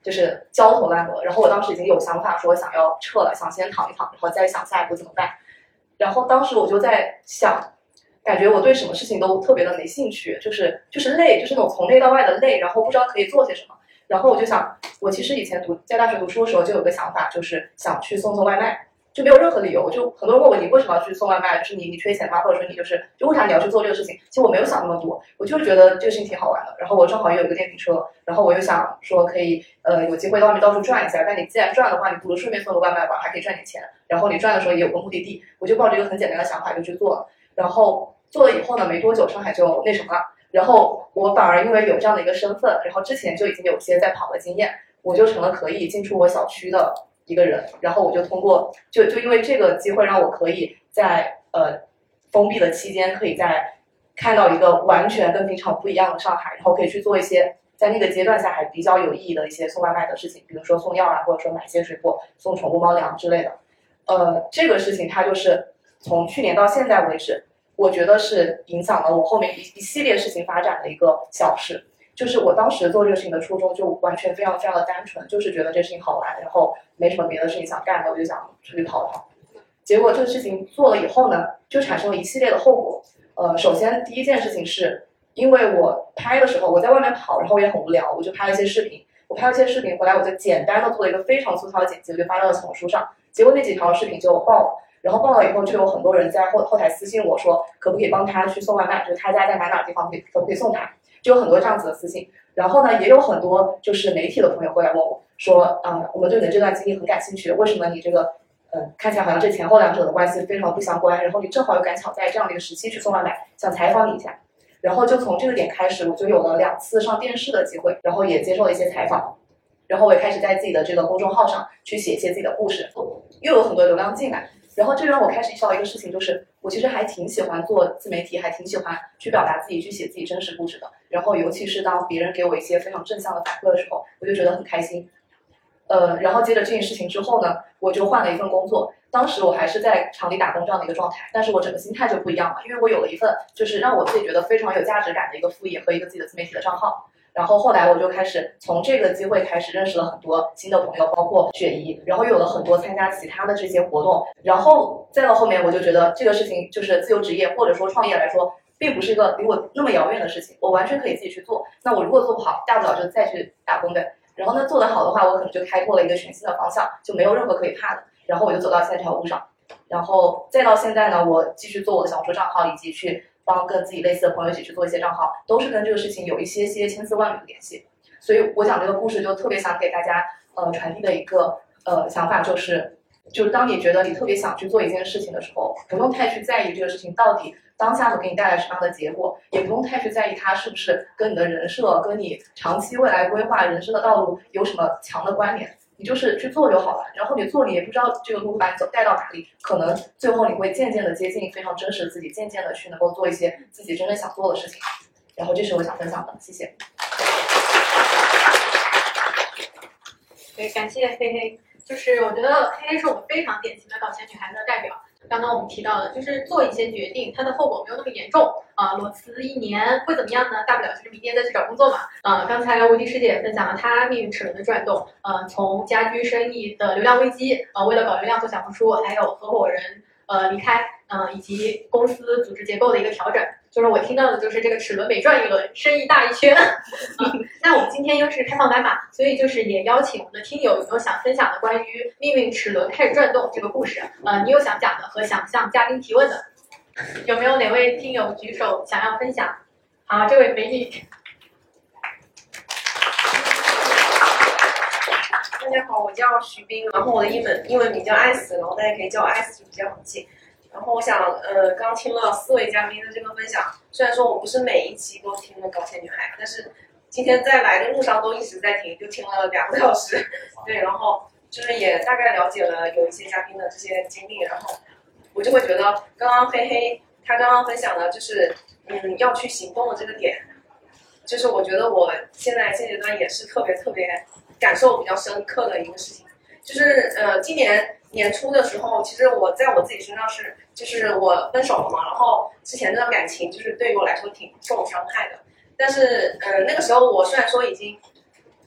就是焦头烂额，然后我当时已经有想法说想要撤了，想先躺一躺，然后再想下一步怎么办。然后当时我就在想，感觉我对什么事情都特别的没兴趣，就是就是累，就是那种从内到外的累，然后不知道可以做些什么。然后我就想，我其实以前读在大学读书的时候就有个想法，就是想去送送外卖。就没有任何理由，就很多人问我你为什么要去送外卖，就是你你缺钱吗？或者说你就是就为啥你要去做这个事情？其实我没有想那么多，我就是觉得这个事情挺好玩的。然后我正好也有一个电瓶车，然后我又想说可以呃有机会到外面到处转一下。但你既然转的话，你不如顺便送个外卖吧，还可以赚点钱。然后你转的时候也有个目的地，我就抱着一个很简单的想法就去做了。然后做了以后呢，没多久上海就那什么了，然后我反而因为有这样的一个身份，然后之前就已经有些在跑的经验，我就成了可以进出我小区的一个人，然后我就通过就就因为这个机会让我可以在呃封闭的期间，可以在看到一个完全跟平常不一样的上海，然后可以去做一些在那个阶段下还比较有意义的一些送外卖的事情，比如说送药啊，或者说买一些水果、送宠物猫粮之类的。呃，这个事情它就是从去年到现在为止，我觉得是影响了我后面一一系列事情发展的一个小事。就是我当时做这个事情的初衷就完全非常非常的单纯，就是觉得这事情好玩，然后没什么别的事情想干的，我就想出去跑跑。结果这个事情做了以后呢，就产生了一系列的后果。呃，首先第一件事情是，因为我拍的时候我在外面跑，然后也很无聊，我就拍了一些视频。我拍了一些视频回来，我就简单的做了一个非常粗糙的剪辑，我就发到了小红书上。结果那几条视频就爆了，然后爆了以后，就有很多人在后后台私信我说，可不可以帮他去送外卖？就是他家在哪哪地方，可以可不可以送他？就有很多这样子的私信。然后呢，也有很多就是媒体的朋友会来问我说，啊，我们对你的这段经历很感兴趣，为什么你这个，嗯，看起来好像这前后两者的关系非常不相关，然后你正好又赶巧在这样的一个时期去送外卖，想采访你一下。然后就从这个点开始，我就有了两次上电视的机会，然后也接受了一些采访。然后我也开始在自己的这个公众号上去写一些自己的故事，又有很多流量进来。然后这让我开始意识到一个事情，就是我其实还挺喜欢做自媒体，还挺喜欢去表达自己，去写自己真实故事的。然后尤其是当别人给我一些非常正向的反馈的时候，我就觉得很开心。呃，然后接着这件事情之后呢，我就换了一份工作。当时我还是在厂里打工这样的一个状态，但是我整个心态就不一样了，因为我有了一份就是让我自己觉得非常有价值感的一个副业和一个自己的自媒体的账号。然后后来我就开始从这个机会开始认识了很多新的朋友，包括雪姨，然后又有了很多参加其他的这些活动，然后再到后面我就觉得这个事情就是自由职业或者说创业来说，并不是一个离我那么遥远的事情，我完全可以自己去做。那我如果做不好，大不了就再去打工呗。然后呢，做得好的话，我可能就开拓了一个全新的方向，就没有任何可以怕的。然后我就走到现在这条路上，然后再到现在呢，我继续做我的小红书账号，以及去。帮跟自己类似的朋友一起去做一些账号，都是跟这个事情有一些些千丝万缕的联系。所以我讲这个故事就特别想给大家呃传递的一个呃想法就是，就是当你觉得你特别想去做一件事情的时候，不用太去在意这个事情到底当下能给你带来什么样的结果，也不用太去在意它是不是跟你的人设、跟你长期未来规划人生的道路有什么强的关联。你就是去做就好了，然后你做你也不知道这个路把你走带到哪里，可能最后你会渐渐的接近非常真实的自己，渐渐的去能够做一些自己真正想做的事情。然后这是我想分享的，谢谢。对，感谢黑黑，就是我觉得黑黑是我们非常典型的搞钱女孩的代表。刚刚我们提到的，就是做一些决定，它的后果没有那么严重啊。裸辞一年会怎么样呢？大不了就是明年再去找工作嘛。啊，刚才无敌师姐也分享了她命运齿轮的转动，呃，从家居生意的流量危机，啊，为了搞流量做小红书，还有合伙人呃离开，嗯，以及公司组织结构的一个调整。就是我听到的，就是这个齿轮每转一轮，生意大一圈。那我们今天又是开放麦嘛，所以就是也邀请我们的听友有没有想分享的关于命运齿轮开始转动这个故事？呃，你有想讲的和想向嘉宾提问的，有没有哪位听友举手想要分享？好，这位美女。大家好，我叫徐冰，然后我的英文英文名叫艾斯，然后大家可以叫我艾斯，就比较好记。然后我想，呃，刚听了四位嘉宾的这个分享，虽然说我不是每一期都听了《搞钱女孩》，但是今天在来的路上都一直在听，就听了两个小时。对，然后就是也大概了解了有一些嘉宾的这些经历，然后我就会觉得，刚刚黑黑他刚刚分享的就是，嗯，要去行动的这个点，就是我觉得我现在现阶段也是特别特别感受比较深刻的一个事情，就是呃，今年。年初的时候，其实我在我自己身上是，就是我分手了嘛，然后之前那段感情就是对于我来说挺受伤害的。但是，嗯，那个时候我虽然说已经，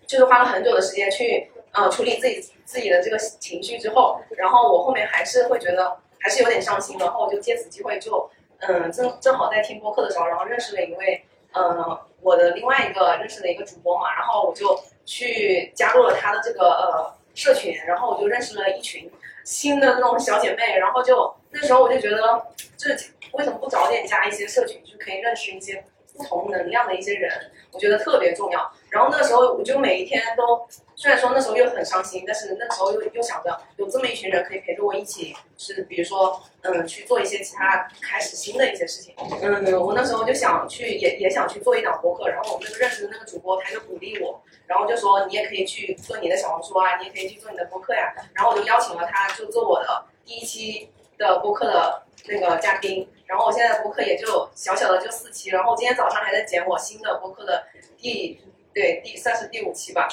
就是花了很久的时间去，呃，处理自己自己的这个情绪之后，然后我后面还是会觉得还是有点伤心，然后我就借此机会就，嗯，正正好在听播客的时候，然后认识了一位，嗯，我的另外一个认识的一个主播嘛，然后我就去加入了他的这个呃社群，然后我就认识了一群。新的那种小姐妹，然后就那时候我就觉得，就是为什么不早点加一些社群，就可以认识一些不同能量的一些人，我觉得特别重要。然后那个时候我就每一天都，虽然说那时候又很伤心，但是那时候又又想着有这么一群人可以陪着我一起，是比如说嗯去做一些其他开始新的一些事情。嗯，我那时候就想去也也想去做一档博客，然后我们那个认识的那个主播他就鼓励我，然后就说你也可以去做你的小红书啊，你也可以去做你的博客呀。然后我就邀请了他，就做我的第一期的播客的那个嘉宾。然后我现在播客也就小小的就四期，然后今天早上还在剪我新的播客的第对第算是第五期吧。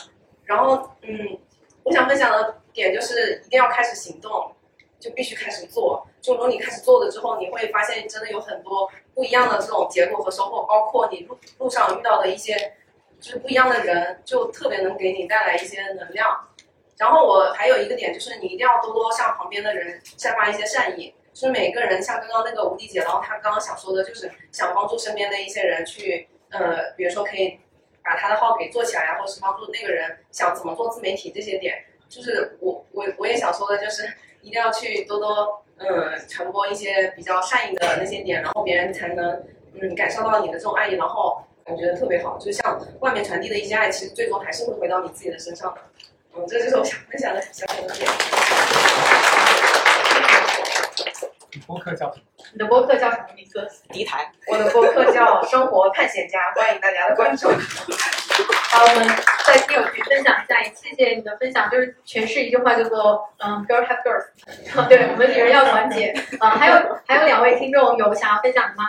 然后嗯，我想分享的点就是一定要开始行动，就必须开始做。就如果你开始做了之后，你会发现真的有很多不一样的这种结果和收获，包括你路路上遇到的一些就是不一样的人，就特别能给你带来一些能量。然后我还有一个点就是，你一定要多多向旁边的人散发一些善意。就是每个人像刚刚那个无敌姐，然后她刚刚想说的就是想帮助身边的一些人去，呃，比如说可以把他的号给做起来，或者是帮助那个人想怎么做自媒体这些点，就是我我我也想说的就是一定要去多多嗯传播一些比较善意的那些点，然后别人才能嗯感受到你的这种爱意，然后感觉得特别好。就像外面传递的一些爱，其实最终还是会回到你自己的身上的。嗯，这就是我想分享的小小的点的。播客叫什么？你的播客叫什么名字？迪台。我的播客叫《生活探险家》，欢迎大家的关注。好，我们在听友群分享一下，也谢谢你的分享。就是诠释一句话，叫做嗯，girl have girls。对，我们女人要团结。啊，还有还有两位听众有想要分享的吗？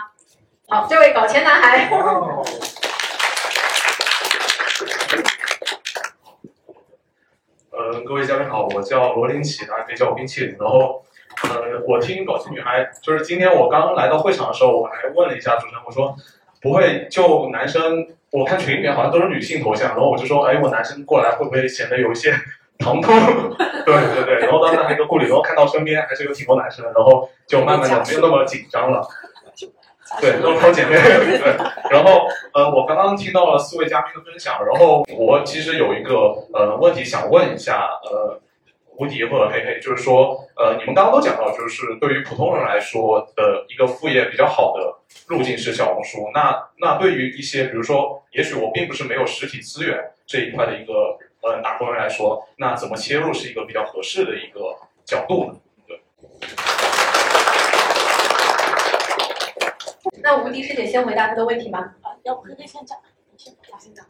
好，这位搞钱男孩。哦呃，各位嘉宾好，我叫罗林奇，大家可以叫我冰淇淋。然后，呃，我听搞钱女孩，就是今天我刚来到会场的时候，我还问了一下主持人，我说不会就男生，我看群里面好像都是女性头像，然后我就说，哎，我男生过来会不会显得有一些唐突？对对对，然后当时还有一个顾虑，然后看到身边还是有挺多男生的，然后就慢慢的没有那么紧张了。对，都是好姐妹。对，然后呃，我刚刚听到了四位嘉宾的分享，然后我其实有一个呃问题想问一下呃吴迪或者嘿嘿，就是说呃你们刚刚都讲到，就是对于普通人来说的一个副业比较好的路径是小红书，那那对于一些比如说，也许我并不是没有实体资源这一块的一个呃打工人来说，那怎么切入是一个比较合适的一个角度呢？对。那吴迪师姐先回答他的问题吗？啊，要不黑黑先讲，你先我先讲。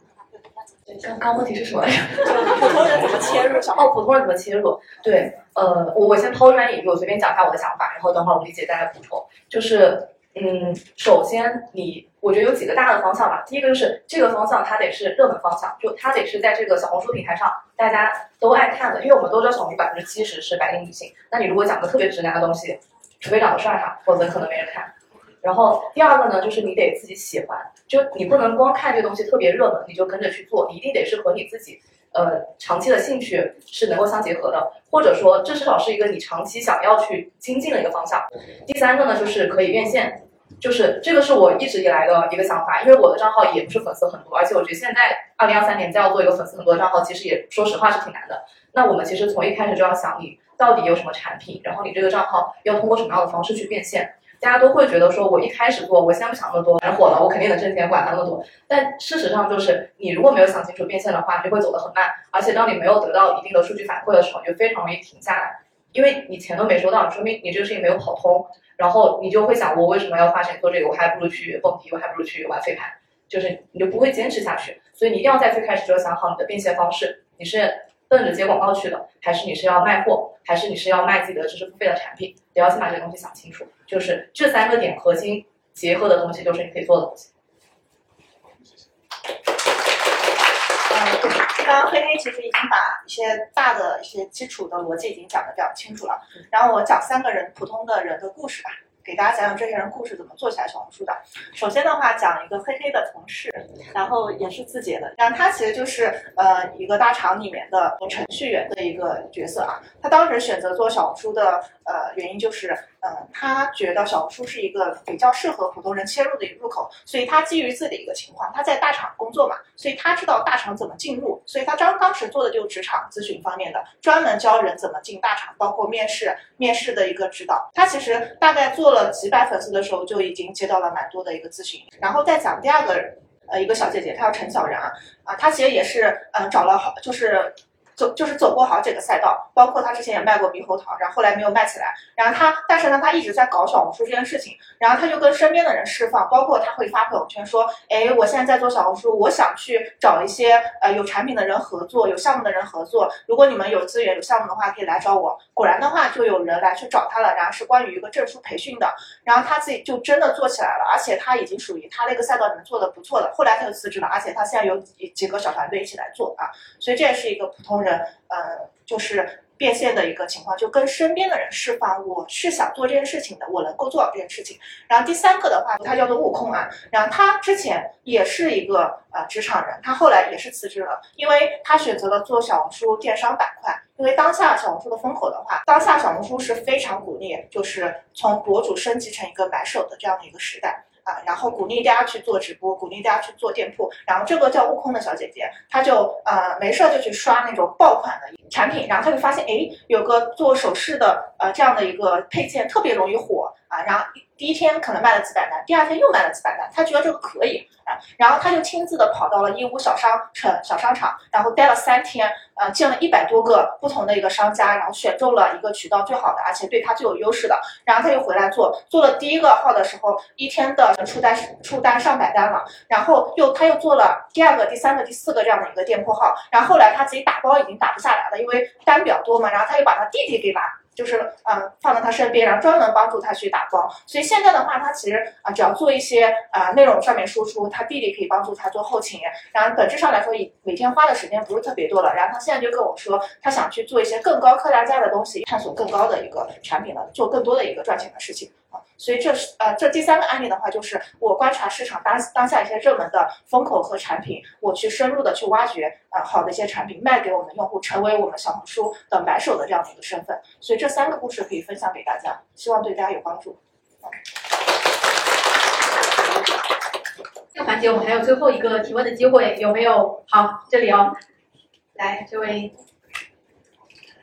刚刚问题是什么来着？普通人怎么切入哦，普通人怎么切入？对，呃，我我先抛砖引玉，我随便讲一下我的想法，然后等会儿我理解大家补充。就是，嗯，首先你，我觉得有几个大的方向吧。第一个就是这个方向它得是热门方向，就它得是在这个小红书平台上大家都爱看的，因为我们都知道小红书百分之七十是白领女性，那你如果讲个特别直男的东西，除非长得帅哈，否则可能没人看。然后第二个呢，就是你得自己喜欢，就你不能光看这个东西特别热门，你就跟着去做，你一定得是和你自己呃长期的兴趣是能够相结合的，或者说这至少是一个你长期想要去精进的一个方向。第三个呢，就是可以变现，就是这个是我一直以来的一个想法，因为我的账号也不是粉丝很多，而且我觉得现在二零二三年再要做一个粉丝很多的账号，其实也说实话是挺难的。那我们其实从一开始就要想你到底有什么产品，然后你这个账号要通过什么样的方式去变现。大家都会觉得说，我一开始做，我先不想那么多，人火了，我肯定能挣钱，管那么多。但事实上就是，你如果没有想清楚变现的话，你就会走得很慢，而且当你没有得到一定的数据反馈的时候，你就非常容易停下来，因为你钱都没收到，说明你这个事情没有跑通，然后你就会想，我为什么要花钱做这个？我还不如去蹦迪，我还不如去玩飞盘，就是你就不会坚持下去。所以你一定要在最开始就想好你的变现方式，你是奔着接广告去的，还是你是要卖货，还是你是要卖自己的知识付费的产品？你要先把这个东西想清楚。就是这三个点核心结合的东西，就是你可以做的东西。嗯，刚刚黑黑其实已经把一些大的一些基础的逻辑已经讲的比较清楚了。然后我讲三个人普通的人的故事吧，给大家讲讲这些人故事怎么做起来小红书的。首先的话，讲一个黑黑的同事，然后也是自己的，然后他其实就是呃一个大厂里面的程序员的一个角色啊。他当时选择做小红书的呃原因就是嗯，他觉得小红书是一个比较适合普通人切入的一个入口，所以他基于自己的一个情况，他在大厂工作嘛，所以他知道大厂怎么进入，所以他当当时做的就是职场咨询方面的，专门教人怎么进大厂，包括面试、面试的一个指导。他其实大概做了几百粉丝的时候，就已经接到了蛮多的一个咨询。然后再讲第二个，呃，一个小姐姐，她叫陈小然啊，她其实也是，嗯，找了好，就是。走就是走过好几个赛道，包括他之前也卖过猕猴桃，然后后来没有卖起来。然后他，但是呢，他一直在搞小红书这件事情。然后他就跟身边的人释放，包括他会发朋友圈说：“哎，我现在在做小红书，我想去找一些呃有产品的人合作，有项目的人合作。如果你们有资源、有项目的话，可以来找我。”果然的话，就有人来去找他了。然后是关于一个证书培训的，然后他自己就真的做起来了，而且他已经属于他那个赛道里面做的不错的。后来他就辞职了，而且他现在有几几个小团队一起来做啊，所以这也是一个普通人。呃，就是变现的一个情况，就跟身边的人释放，我是想做这件事情的，我能够做到这件事情。然后第三个的话，他叫做悟空啊，然后他之前也是一个呃职场人，他后来也是辞职了，因为他选择了做小红书电商板块。因为当下小红书的风口的话，当下小红书是非常鼓励，就是从博主升级成一个买手的这样的一个时代。啊，然后鼓励大家去做直播，鼓励大家去做店铺。然后这个叫悟空的小姐姐，她就呃没事就去刷那种爆款的产品，然后她就发现，哎，有个做首饰的呃这样的一个配件特别容易火啊，然后第一天可能卖了几百单，第二天又卖了几百单，他觉得这个可以啊，然后他就亲自的跑到了义乌小商城小商场，然后待了三天，呃，见了一百多个不同的一个商家，然后选中了一个渠道最好的，而且对他最有优势的，然后他又回来做，做了第一个号的时候，一天的出单出单上百单了，然后又他又做了第二个、第三个、第四个这样的一个店铺号，然后后来他自己打包已经打不下来了，因为单比较多嘛，然后他又把他弟弟给把。就是呃放在他身边，然后专门帮助他去打包。所以现在的话，他其实啊只要做一些啊内容上面输出，他弟弟可以帮助他做后勤。然后本质上来说，以每天花的时间不是特别多了。然后他现在就跟我说，他想去做一些更高客单价的东西，探索更高的一个产品了，做更多的一个赚钱的事情啊。所以这是呃这第三个案例的话，就是我观察市场当当下一些热门的风口和产品，我去深入的去挖掘啊好的一些产品，卖给我们的用户，成为我们小红书的买手的这样的一个身份。所以这三个故事可以分享给大家，希望对大家有帮助。这个环节我们还有最后一个提问的机会，有没有？好，这里哦，来这位。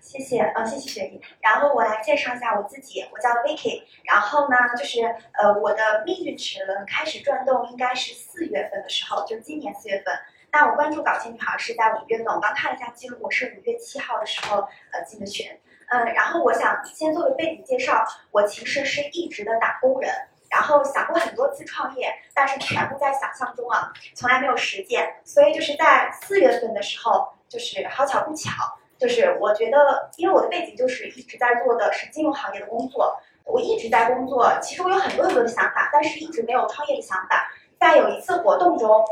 谢谢，呃，谢谢雪姨。然后我来介绍一下我自己，我叫 Vicky。然后呢，就是呃，我的命运齿轮开始转动应该是四月份的时候，就今年四月份。那我关注搞钱女孩是在五月份，我刚看了一下记录，我是五月七号的时候呃进的群。嗯，然后我想先做个背景介绍，我其实是一直的打工人，然后想过很多次创业，但是全部在想象中啊，从来没有实践。所以就是在四月份的时候，就是好巧不巧。就是我觉得，因为我的背景就是一直在做的是金融行业的工作，我一直在工作。其实我有很多很多的想法，但是一直没有创业的想法。在有一次活动中，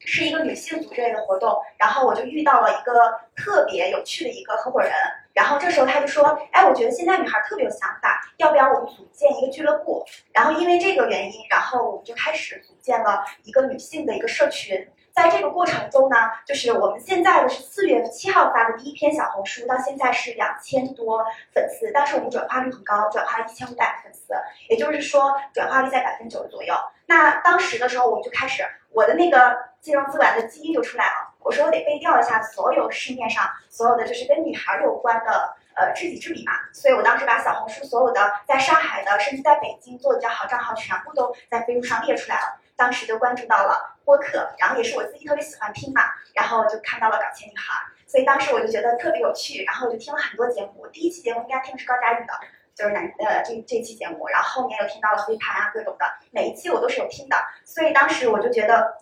是一个女性组织类的活动，然后我就遇到了一个特别有趣的一个合伙人。然后这时候他就说：“哎，我觉得现在女孩特别有想法，要不要我们组建一个俱乐部？”然后因为这个原因，然后我们就开始组建了一个女性的一个社群。在这个过程中呢，就是我们现在的是四月七号发的第一篇小红书，到现在是两千多粉丝，但是我们转化率很高，转化了一千五百粉丝，也就是说转化率在百分之九十左右。那当时的时候，我们就开始，我的那个金融资管的基因就出来了。我说我得背调一下所有市面上所有的就是跟女孩有关的呃知己知彼嘛，所以我当时把小红书所有的在上海的，甚至在北京做的比较好账号，全部都在飞书上列出来了。当时就关注到了播客，然后也是我自己特别喜欢听嘛，然后就看到了搞钱女孩，所以当时我就觉得特别有趣，然后我就听了很多节目。第一期节目应该听的是高佳宇的，就是男呃这这期节目，然后后面又听到了飞盘啊各种的，每一期我都是有听的，所以当时我就觉得，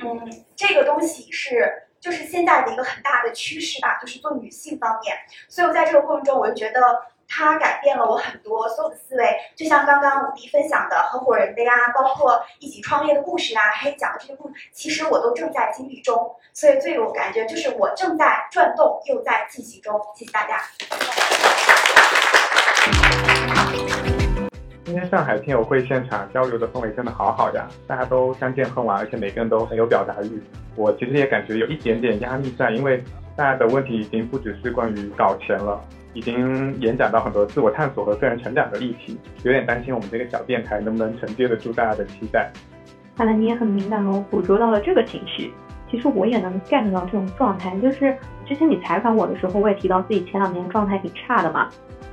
嗯，这个东西是就是现在的一个很大的趋势吧，就是做女性方面，所以我在这个过程中我就觉得。它改变了我很多所有的思维，就像刚刚吴迪分享的合伙人的呀，包括一起创业的故事啊，还讲的这些故事，其实我都正在经历中，所以最有感觉就是我正在转动，又在进行中。谢谢大家。今天上海听友会现场交流的氛围真的好好呀，大家都相见恨晚，而且每个人都很有表达欲。我其实也感觉有一点点压力在，因为大家的问题已经不只是关于搞钱了。已经演讲到很多自我探索和个人成长的议题，有点担心我们这个小电台能不能承接得住大家的期待。看来你也很敏感哦，捕捉到了这个情绪。其实我也能 get 到这种状态，就是之前你采访我的时候，我也提到自己前两年状态挺差的嘛。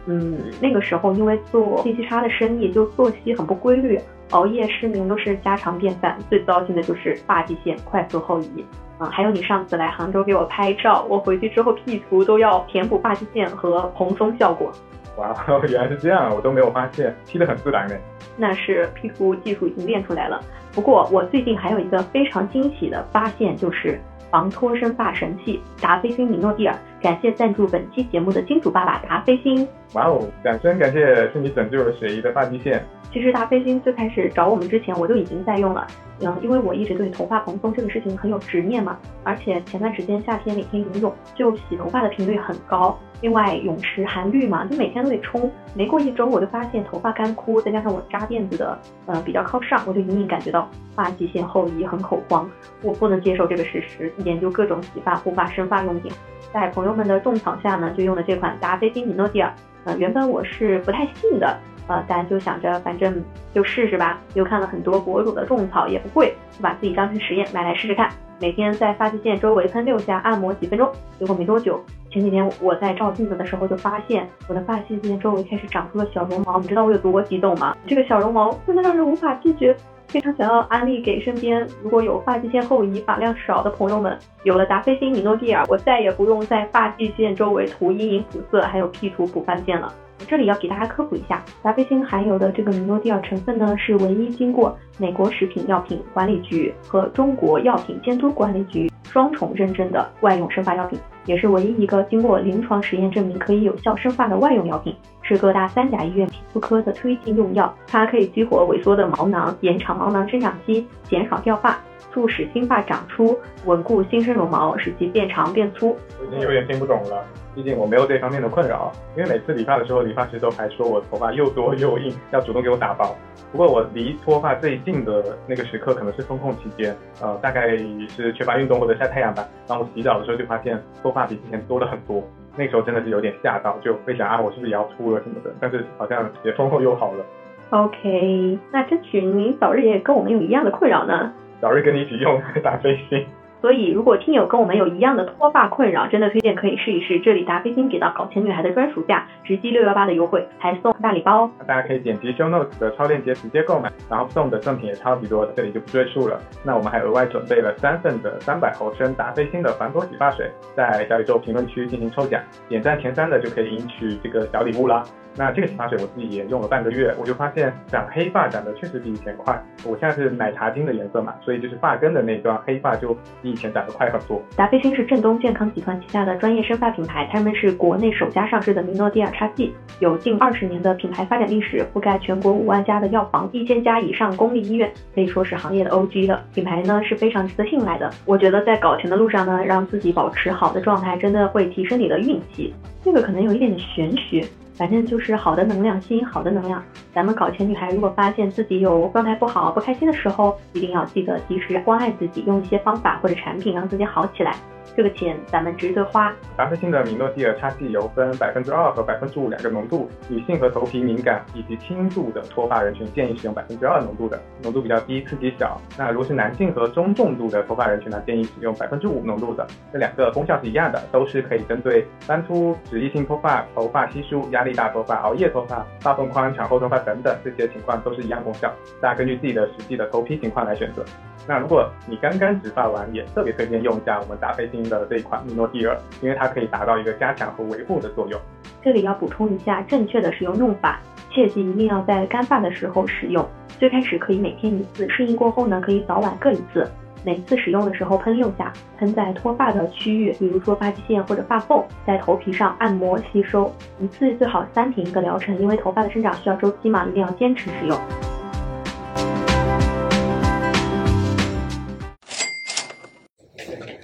嗯，那个时候因为做信息差的生意，就作息很不规律，熬夜失眠都是家常便饭。最糟心的就是发际线快速后移。嗯，还有你上次来杭州给我拍照，我回去之后 P 图都要填补发际线和蓬松效果。哇，原来是这样，我都没有发现，P 的很自然呢。那是 P 图技术已经练出来了。不过我最近还有一个非常惊喜的发现，就是防脱生发神器达霏欣米诺地尔。感谢赞助本期节目的金主爸爸咖啡星。哇哦，掌声感谢，是你拯救了雪姨的发际线。其实达霏欣最开始找我们之前，我就已经在用了。嗯，因为我一直对头发蓬松这个事情很有执念嘛，而且前段时间夏天每天游泳，就洗头发的频率很高。另外泳池含氯嘛，就每天都得冲。没过一周，我就发现头发干枯，再加上我扎辫子的，呃，比较靠上，我就隐隐感觉到发际线后移，很恐慌。我不能接受这个事实，研究各种洗发、护发、生发用品，在朋友们的种草下呢，就用了这款达霏欣米诺地尔。呃，原本我是不太信的。呃，但就想着反正就试试吧，又看了很多博主的种草，也不贵，就把自己当成实验买来试试看。每天在发际线周围喷六下，按摩几分钟。结果没多久，前几天我在照镜子的时候就发现我的发际线周围开始长出了小绒毛。你知道我有多激动吗？这个小绒毛真的让人无法拒绝，非常想要安利给身边如果有发际线后移、发量少的朋友们。有了达霏欣米诺地尔，我再也不用在发际线周围涂阴影补色，还有 P 图补发际线了。这里要给大家科普一下，达霏欣含有的这个米诺地尔成分呢，是唯一经过美国食品药品管理局和中国药品监督管理局双重认证的外用生发药品，也是唯一一个经过临床实验证明可以有效生发的外用药品，是各大三甲医院皮肤科的推荐用药。它可以激活萎缩的毛囊，延长毛囊生长期，减少掉发，促使新发长出，稳固新生绒毛，使其变长变粗。我已经有点听不懂了。毕竟我没有这方面的困扰，因为每次理发的时候，理发师都还说我头发又多又硬，要主动给我打包。不过我离脱发最近的那个时刻，可能是风控期间，呃，大概是缺乏运动或者晒太阳吧。然后我洗澡的时候就发现脱发比之前多了很多，那时候真的是有点吓到，就会想啊，我是不是也要秃了什么的？但是好像也封控又好了。OK，那争取您早日也跟我们有一样的困扰呢？早日跟你一起用打飞心。所以，如果听友跟我们有一样的脱发困扰，真的推荐可以试一试。这里达霏欣给到搞钱女孩的专属价，直击六幺八的优惠，还送大礼包。大家可以点击 show notes 的超链接直接购买，然后送的赠品也超级多，这里就不赘述了。那我们还额外准备了三份的三百毫升达霏欣的防脱洗发水，在小宇宙评论区进行抽奖，点赞前三的就可以赢取这个小礼物啦。那这个洗发水我自己也用了半个月，我就发现长黑发长得确实比以前快。我现在是奶茶金的颜色嘛，所以就是发根的那段黑发就比以前长得快很多。达霏欣是正东健康集团旗下的专业生发品牌，他们是国内首家上市的米诺地尔叉 G，有近二十年的品牌发展历史，覆盖全国五万家的药房、一千家以上公立医院，可以说是行业的 OG 了。品牌呢是非常值得信赖的。我觉得在搞钱的路上呢，让自己保持好的状态，真的会提升你的运气。这个可能有一点玄学。反正就是好的能量吸引好的能量。咱们搞钱女孩如果发现自己有状态不好、不开心的时候，一定要记得及时关爱自己，用一些方法或者产品让自己好起来。这个钱咱们值得花。达霏欣的米诺地尔叉 G 油分百分之二和百分之五两个浓度，女性和头皮敏感以及轻度的脱发人群建议使用百分之二浓度的，浓度比较低，刺激小。那如果是男性和中重度的脱发人群呢，建议使用百分之五浓度的。这两个功效是一样的，都是可以针对斑秃、脂溢性脱发、头发稀疏、压力大脱发、熬夜脱发、发缝宽、产后脱发等等这些情况都是一样功效。大家根据自己的实际的头皮情况来选择。那如果你刚刚植发完，也特别推荐用一下我们达霏欣的这一款米诺地尔，因为它可以达到一个加强和维护的作用。这里要补充一下正确的使用用法，切记一定要在干发的时候使用。最开始可以每天一次，适应过后呢，可以早晚各一次。每次使用的时候喷六下，喷在脱发的区域，比如说发际线或者发缝，在头皮上按摩吸收。一次最好三瓶一个疗程，因为头发的生长需要周期嘛，一定要坚持使用。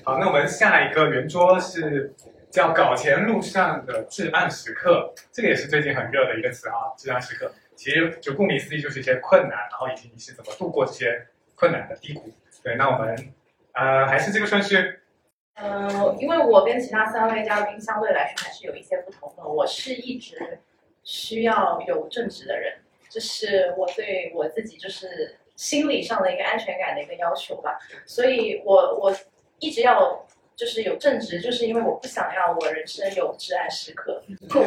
好，那我们下一个圆桌是叫“搞钱路上的至暗时刻”，这个也是最近很热的一个词啊，“至暗时刻”。其实就顾名思义，就是一些困难，然后以及你是怎么度过这些困难的低谷。对，那我们呃还是这个顺序。嗯，因为我跟其他三位嘉宾相对来说还是有一些不同的。我是一直需要有正直的人，这是我对我自己就是心理上的一个安全感的一个要求吧。所以我我一直要就是有正直，就是因为我不想要我人生有挚爱时刻。我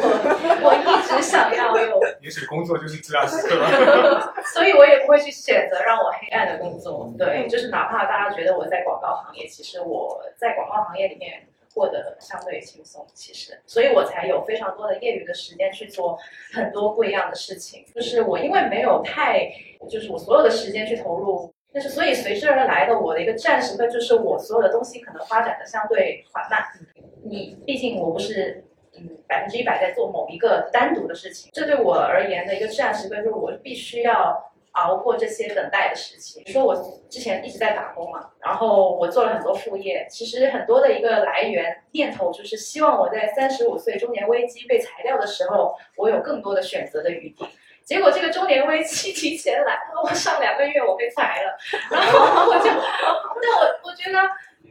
我一直想要有，也许工作就是挚爱时刻。所以我也不会去选择让我黑暗的工作。对，就是哪怕大家觉得我在广告行业，其实我在广告行业里面过得相对轻松，其实，所以我才有非常多的业余的时间去做很多不一样的事情。就是我因为没有太，就是我所有的时间去投入，但是所以随之而来的我的一个暂时的，就是我所有的东西可能发展的相对缓慢。你毕竟我不是。嗯，百分之一百在做某一个单独的事情，这对我而言的一个至暗时刻就是我必须要熬过这些等待的时期。比如说我之前一直在打工嘛，然后我做了很多副业，其实很多的一个来源念头就是希望我在三十五岁中年危机被裁掉的时候，我有更多的选择的余地。结果这个中年危机提前来了，我上两个月我被裁了，然后我就，那我我觉得。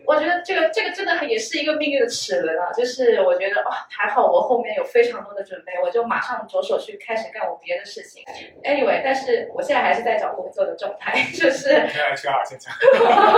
我觉得这个这个真的也是一个命运的齿轮啊！就是我觉得哦，还好我后面有非常多的准备，我就马上着手去开始干我别的事情。Anyway，但是我现在还是在找工作的状态，就是。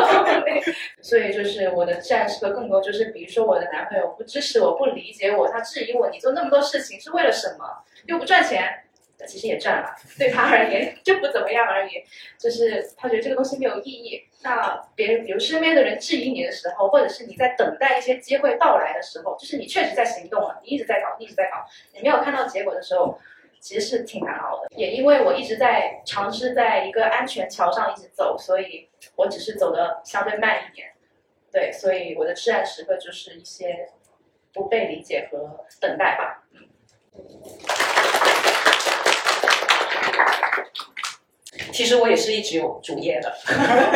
所以就是我的战士更多就是，比如说我的男朋友不支持我，不理解我，他质疑我，你做那么多事情是为了什么？又不赚钱。其实也赚了，对他而言就不怎么样而已，就是他觉得这个东西没有意义。那别人，比如身边的人质疑你的时候，或者是你在等待一些机会到来的时候，就是你确实在行动了，你一直在搞，一直在搞，你没有看到结果的时候，其实是挺难熬的。也因为我一直在尝试在一个安全桥上一直走，所以我只是走的相对慢一点。对，所以我的至暗时刻就是一些不被理解和等待吧。其实我也是一直有主业的，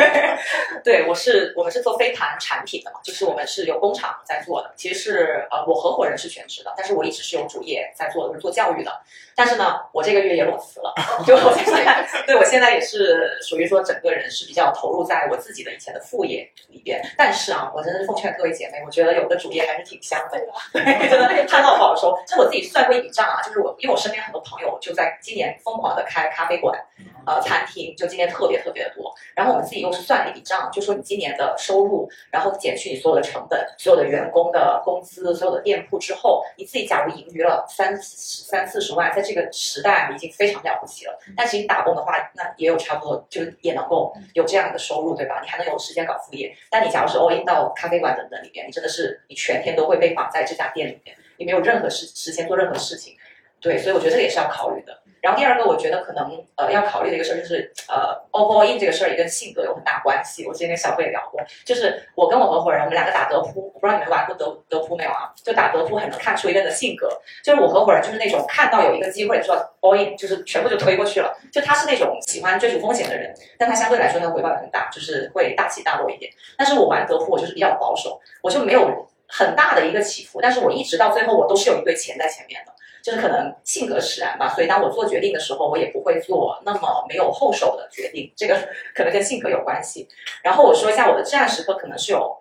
对我是我们是做飞盘产品的嘛，就是我们是有工厂在做的。其实是呃，我合伙人是全职的，但是我一直是有主业在做的，是做教育的。但是呢，我这个月也裸辞了，就我现在，对我现在也是属于说整个人是比较投入在我自己的以前的副业里边。但是啊，我真的是奉劝各位姐妹，我觉得有个主业还是挺香的，真的看到不好收。就我自己算过一笔账啊，就是我因为我身边很多朋友就在今年疯狂的开咖啡馆。呃，餐厅就今年特别特别的多，然后我们自己又是算了一笔账，就说你今年的收入，然后减去你所有的成本、所有的员工的工资、所有的店铺之后，你自己假如盈余了三三四十万，在这个时代已经非常了不起了。但其实打工的话，那也有差不多，就也能够有这样的收入，对吧？你还能有时间搞副业。但你假如是 all in 到咖啡馆等等里面，你真的是你全天都会被绑在这家店里面，你没有任何时时间做任何事情。对，所以我觉得这个也是要考虑的。然后第二个，我觉得可能呃要考虑的一个事儿就是，呃，all or in 这个事儿也跟性格有很大关系。我之前跟小慧聊过，就是我跟我合伙人，我们两个打德扑，我不知道你们玩过德德扑没有啊？就打德扑很能看出一个人的性格。就是我合伙人就是那种看到有一个机会就要 all in，就是全部就推过去了。就他是那种喜欢追逐风险的人，但他相对来说他回报很大，就是会大起大落一点。但是我玩德扑，我就是比较保守，我就没有很大的一个起伏，但是我一直到最后我都是有一堆钱在前面的。就是可能性格使然吧，所以当我做决定的时候，我也不会做那么没有后手的决定。这个可能跟性格有关系。然后我说一下我的至暗时刻，可能是有，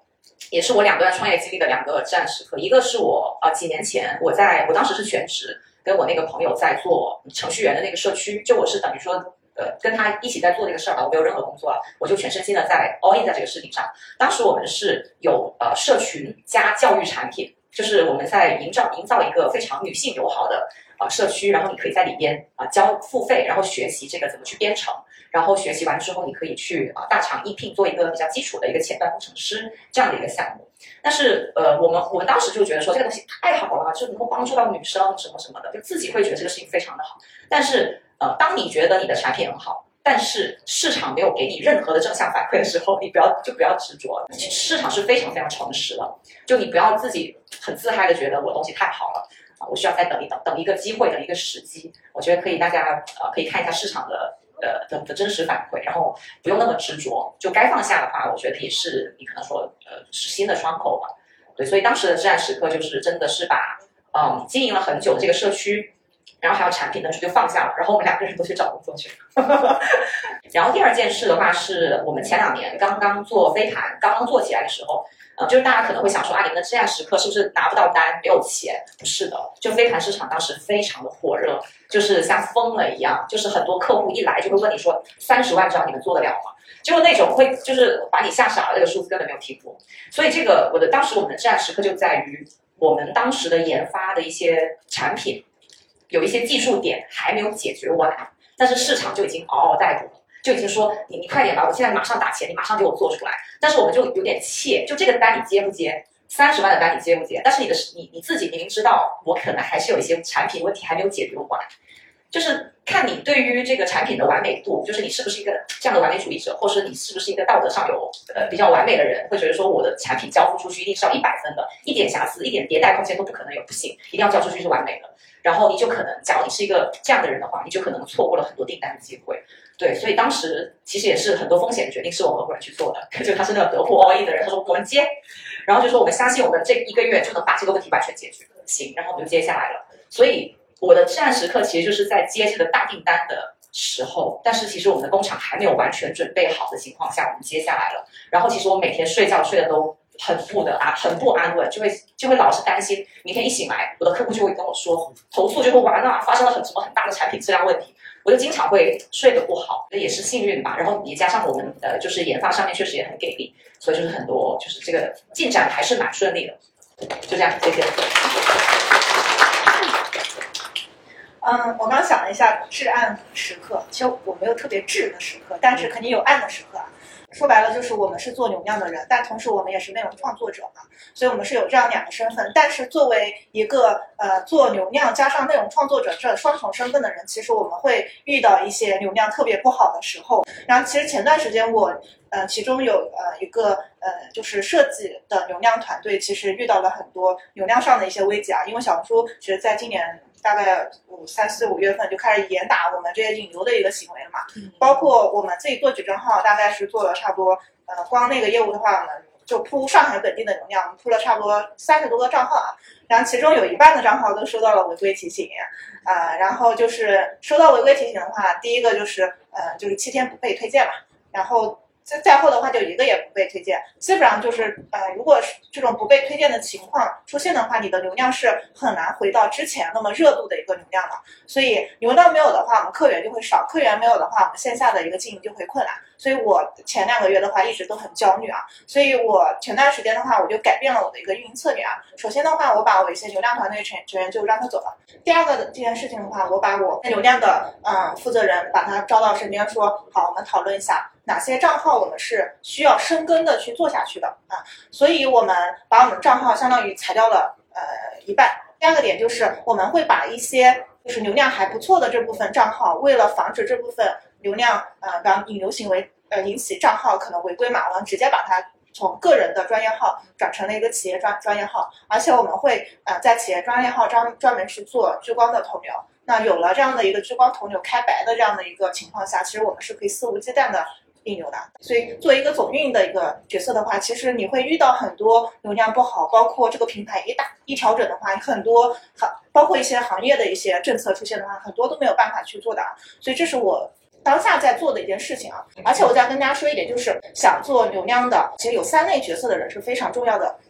也是我两段创业经历的两个至暗时刻。一个是我呃几年前我在我当时是全职，跟我那个朋友在做程序员的那个社区，就我是等于说呃跟他一起在做这个事儿吧，我没有任何工作了，我就全身心的在 all in 在这个事情上。当时我们是有呃社群加教育产品。就是我们在营造营造一个非常女性友好的啊社区，然后你可以在里边啊交付费，然后学习这个怎么去编程，然后学习完之后你可以去啊大厂应聘做一个比较基础的一个前端工程师这样的一个项目。但是呃我们我们当时就觉得说这个东西太好了，就能够帮助到女生什么什么的，就自己会觉得这个事情非常的好。但是呃当你觉得你的产品很好。但是市场没有给你任何的正向反馈的时候，你不要就不要执着。市场是非常非常诚实的，就你不要自己很自嗨的觉得我东西太好了啊，我需要再等一等，等一个机会等一个时机。我觉得可以，大家呃可以看一下市场的呃的的真实反馈，然后不用那么执着。就该放下的话，我觉得也是你可能说呃是新的窗口吧。对，所以当时的至暗时刻就是真的是把嗯经营了很久的这个社区。然后还有产品呢，就就放下了。然后我们两个人都去找工作去了。然后第二件事的话，是我们前两年刚刚做飞盘刚刚做起来的时候，呃，就是大家可能会想说啊，你们的至暗时刻是不是拿不到单，没有钱？不是的，就飞盘市场当时非常的火热，就是像疯了一样，就是很多客户一来就会问你说三十万张你们做得了吗？就是那种会就是把你吓傻了，这个数字根本没有听过。所以这个我的当时我们的至暗时刻就在于我们当时的研发的一些产品，有一些技术点还没有解决完，但是市场就已经嗷嗷待哺。就已经说你你快点吧，我现在马上打钱，你马上给我做出来。但是我们就有点怯，就这个单你接不接？三十万的单你接不接？但是你的你你自己明明知道，我可能还是有一些产品问题还没有解决完，就是看你对于这个产品的完美度，就是你是不是一个这样的完美主义者，或是你是不是一个道德上有呃比较完美的人，会觉得说我的产品交付出去一定是要一百分的，一点瑕疵、一点迭代空间都不可能有，不行，一定要交出去是完美的。然后你就可能，假如你是一个这样的人的话，你就可能错过了很多订单的机会。对，所以当时其实也是很多风险的决定是我合伙人去做的，就他是那个德国 all in 的人，他说我们接，然后就说我们相信我们这一个月就能把这个问题完全解决，行，然后我们就接下来了。所以我的至暗时刻其实就是在接这个大订单的时候，但是其实我们的工厂还没有完全准备好的情况下，我们接下来了。然后其实我每天睡觉睡的都很不的啊，很不安稳，就会就会老是担心明天一醒来，我的客户就会跟我说投诉，就会完了，发生了很什么很大的产品质量问题。我就经常会睡得不好，那也是幸运吧。然后也加上我们的，就是研发上面确实也很给力，所以就是很多就是这个进展还是蛮顺利的。就这样，谢谢。嗯，我刚想了一下至暗时刻，其实我没有特别至的时刻，但是肯定有暗的时刻啊。说白了就是我们是做流量的人，但同时我们也是内容创作者嘛，所以我们是有这样两个身份。但是作为一个呃做流量加上内容创作者这双重身份的人，其实我们会遇到一些流量特别不好的时候。然后其实前段时间我呃其中有呃一个呃就是设计的流量团队，其实遇到了很多流量上的一些危机啊，因为小红书其实在今年。大概五三四五月份就开始严打我们这些引流的一个行为了嘛，包括我们自己做矩阵号，大概是做了差不多，呃，光那个业务的话，我们就铺上海本地的流量，铺了差不多三十多个账号啊，然后其中有一半的账号都收到了违规提醒，啊，然后就是收到违规提醒的话，第一个就是呃，就是七天不被推荐嘛，然后。再再后的话，就一个也不被推荐，基本上就是呃，如果是这种不被推荐的情况出现的话，你的流量是很难回到之前那么热度的一个流量了。所以流量没有的话，我们客源就会少；客源没有的话，我们线下的一个经营就会困难。所以我前两个月的话一直都很焦虑啊。所以我前段时间的话，我就改变了我的一个运营策略啊。首先的话，我把我一些流量团队成成员就让他走了。第二个这件事情的话，我把我流量的嗯负责人把他招到身边，说好，我们讨论一下。哪些账号我们是需要深耕的去做下去的啊？所以我们把我们账号相当于裁掉了呃一半。第二个点就是我们会把一些就是流量还不错的这部分账号，为了防止这部分流量呃让引流行为呃引起账号可能违规嘛，我们直接把它从个人的专业号转成了一个企业专专业号，而且我们会呃在企业专业号专专门去做聚光的投流。那有了这样的一个聚光投流开白的这样的一个情况下，其实我们是可以肆无忌惮的。引流的，所以作为一个总运营的一个角色的话，其实你会遇到很多流量不好，包括这个平台一大一调整的话，很多行包括一些行业的一些政策出现的话，很多都没有办法去做的。所以这是我当下在做的一件事情啊。而且我再跟大家说一点，就是想做流量的，其实有三类角色的人是非常重要的啊。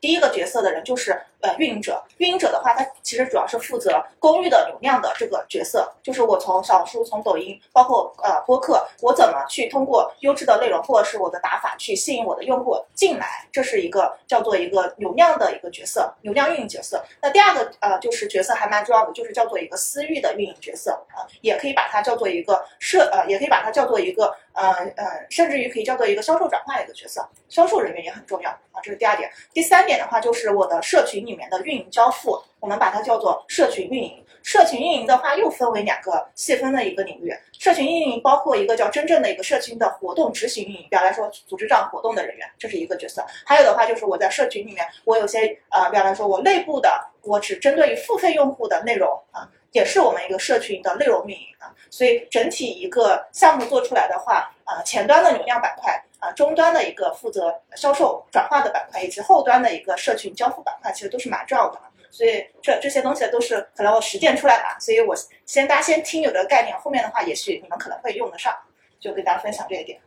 第一个角色的人就是呃运营者，运营者的话，他其实主要是负责公寓的流量的这个角色，就是我从小红书、从抖音，包括呃播客，我怎么去通过优质的内容或者是我的打法去吸引我的用户进来，这是一个叫做一个流量的一个角色，流量运营角色。那第二个呃就是角色还蛮重要的，就是叫做一个私域的运营角色啊，也可以把它叫做一个社呃，也可以把它叫做一个呃呃，甚至于可以叫做一个销售转化的一个角色，销售人员也很重要啊，这是第二点。第三点的话，就是我的社群里面的运营交付，我们把它叫做社群运营。社群运营的话，又分为两个细分的一个领域。社群运营包括一个叫真正的一个社群的活动执行运营，比方来说组织这样活动的人员，这是一个角色。还有的话就是我在社群里面，我有些呃，比方来说我内部的，我只针对于付费用户的内容啊，也是我们一个社群的内容运营啊。所以整体一个项目做出来的话，啊，前端的流量板块。啊，终端的一个负责销售转化的板块，以及后端的一个社群交付板块，其实都是蛮重要的。所以这这些东西都是可能我实践出来的，所以我先大家先听有这个概念，后面的话也许你们可能会用得上，就跟大家分享这一点。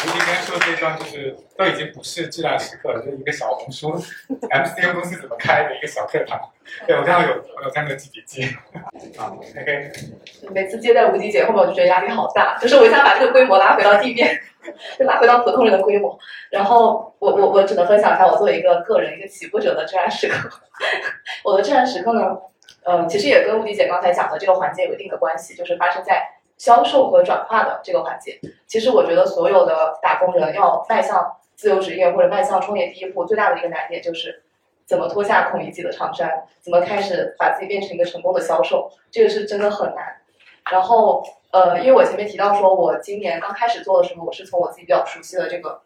吴迪今天说的这一段就是都已经不是质量时刻了，就是一个小红书 MCU 公司怎么开的一个小课堂。对我刚刚有朋友在那记笔记。啊，OK。每次接待吴迪姐后面，我就觉得压力好大，就是我想把这个规模拉回到地面，就拉回到普通人的规模。然后我我我只能分享一下我作为一个个人一个起步者的至暗时刻。我的至暗时刻呢，呃，其实也跟吴迪姐刚才讲的这个环节有一定的关系，就是发生在销售和转化的这个环节。其实我觉得所有的打工人要迈向自由职业或者迈向创业第一步，最大的一个难点就是怎么脱下孔乙己的长衫，怎么开始把自己变成一个成功的销售，这个是真的很难。然后，呃，因为我前面提到说，我今年刚开始做的时候，我是从我自己比较熟悉的这个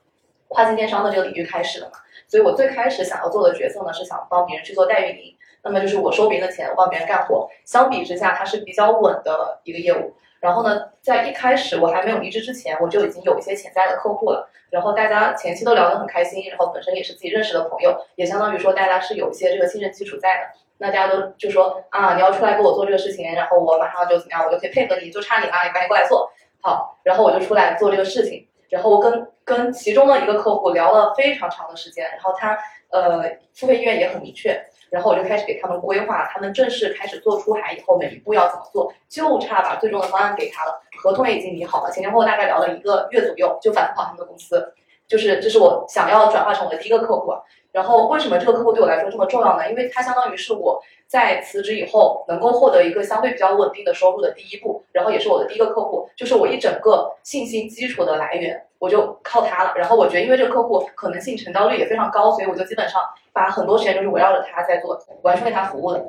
跨境电商的这个领域开始的嘛，所以我最开始想要做的角色呢，是想帮别人去做代运营。那么就是我收别人的钱，我帮别人干活，相比之下，它是比较稳的一个业务。然后呢，在一开始我还没有离职之前，我就已经有一些潜在的客户了。然后大家前期都聊得很开心，然后本身也是自己认识的朋友，也相当于说大家是有一些这个信任基础在的。那大家都就说啊，你要出来给我做这个事情，然后我马上就怎么样，我就可以配合你，就差你了，你赶紧过来做好。然后我就出来做这个事情，然后我跟跟其中的一个客户聊了非常长的时间，然后他呃付费意愿也很明确。然后我就开始给他们规划，他们正式开始做出海以后，每一步要怎么做，就差把最终的方案给他了，合同也已经拟好了，前前后后大概聊了一个月左右，就反复跑他们的公司，就是这是我想要转化成我的第一个客户。然后为什么这个客户对我来说这么重要呢？因为它相当于是我在辞职以后能够获得一个相对比较稳定的收入的第一步，然后也是我的第一个客户，就是我一整个信心基础的来源，我就靠它了。然后我觉得因为这个客户可能性成交率也非常高，所以我就基本上把很多时间都是围绕着他在做，完全为他服务的。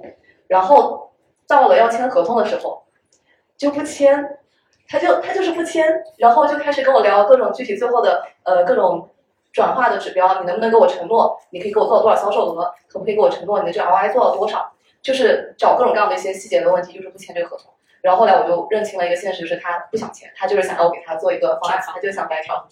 然后到了要签合同的时候，就不签，他就他就是不签，然后就开始跟我聊各种具体最后的呃各种。转化的指标，你能不能给我承诺？你可以给我做到多少销售额？可不可以给我承诺你的这个 ROI 做到多少？就是找各种各样的一些细节的问题，就是不签这个合同。然后后来我就认清了一个现实，就是他不想签，他就是想要我给他做一个方案，他就想白嫖。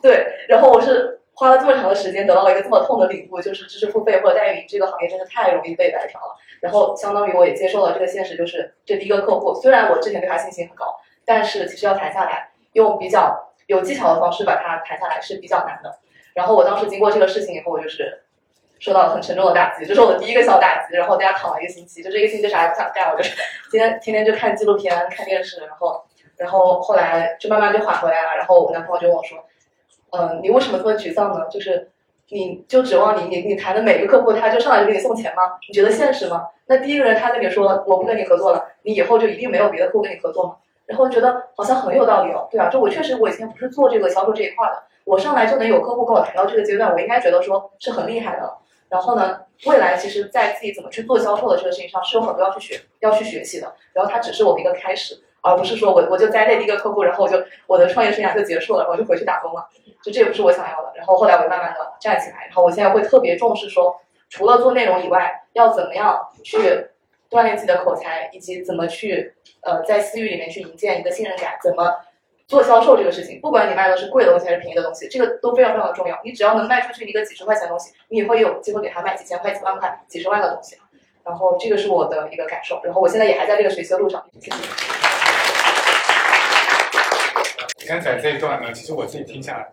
对，然后我是花了这么长的时间得到了一个这么痛的领悟，就是知识付费或者代运营这个行业真的太容易被白嫖了。然后相当于我也接受了这个现实，就是这第一个客户，虽然我之前对他信心很高，但是其实要谈下来，用比较有技巧的方式把它谈下来是比较难的。然后我当时经过这个事情以后，我就是受到了很沉重的打击，这是我的第一个小打击。然后在家躺了一个星期，就这一个星期啥也不想干，我就是今 天天天就看纪录片、看电视。然后，然后后来就慢慢就缓回来了。然后我男朋友就问我说：“嗯，你为什么这么沮丧呢？就是你就指望你你你谈的每个客户他就上来就给你送钱吗？你觉得现实吗？那第一个人他跟你说我不跟你合作了，你以后就一定没有别的客户跟你合作吗？然后觉得好像很有道理哦，对啊，就我确实我以前不是做这个销售这一块的。”我上来就能有客户跟我谈到这个阶段，我应该觉得说是很厉害的。然后呢，未来其实，在自己怎么去做销售的这个事情上，是有很多要去学、要去学习的。然后它只是我的一个开始，而不是说我我就栽在第一个客户，然后我就我的创业生涯就结束了，我就回去打工了。就这也不是我想要的。然后后来我就慢慢的站起来，然后我现在会特别重视说，除了做内容以外，要怎么样去锻炼自己的口才，以及怎么去呃在私域里面去营建一个信任感，怎么。做销售这个事情，不管你卖的是贵的东西还是便宜的东西，这个都非常非常的重要。你只要能卖出去一个几十块钱的东西，你以后也有机会给他卖几千块、几万块、几十万的东西。然后这个是我的一个感受。然后我现在也还在这个学习的路上。谢谢。刚才这一段呢，其实我自己听下来，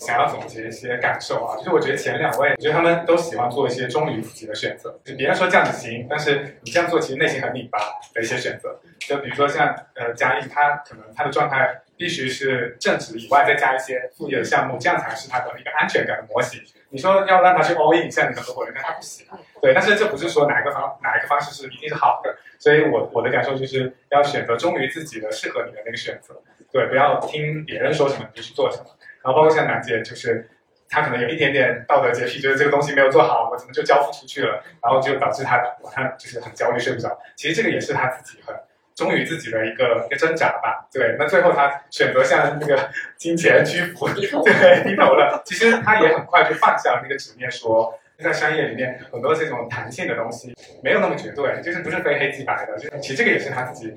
想要总结一些感受啊。就是我觉得前两位，我觉得他们都喜欢做一些忠于自己的选择。就别人说这样子行，但是你这样做其实内心很拧巴的一些选择。就比如说像呃嘉义，他可能他的状态。必须是正职以外再加一些副业的项目，这样才是他的一个安全感的模型。你说要让他去 all in，像你的合伙人，但他不行。对，但是这不是说哪一个方哪一个方式是一定是好的。所以我我的感受就是要选择忠于自己的、适合你的那个选择。对，不要听别人说什么你就去做什么。然后包括像楠姐，就是她可能有一点点道德洁癖，觉得这个东西没有做好，我怎么就交付出去了？然后就导致她她就是很焦虑，睡不着。其实这个也是她自己很。忠于自己的一个一个挣扎吧，对，那最后她选择向那个金钱屈服，对，低头了。其实她也很快就放下了那个执念，说在商业里面很多这种弹性的东西没有那么绝对，就是不是非黑即白的。就其实这个也是他自己，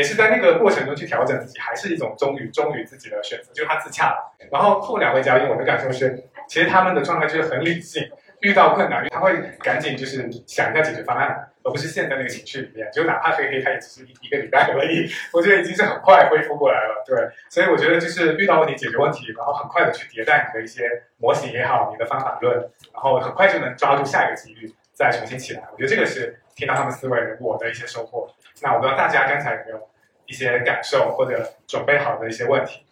也是在那个过程中去调整自己，还是一种忠于忠于自己的选择，就是他自洽了。然后后两位嘉宾，我的感受是，其实他们的状态就是很理性，遇到困难他会赶紧就是想一下解决方案。而不是陷在那个情绪里面。就哪怕黑黑，他也只是一一个礼拜而已，我觉得已经是很快恢复过来了。对，所以我觉得就是遇到问题解决问题，然后很快的去迭代你的一些模型也好，你的方法论，然后很快就能抓住下一个机遇，再重新起来。我觉得这个是听到他们思维我的一些收获。那我不知道大家刚才有没有一些感受或者准备好的一些问题？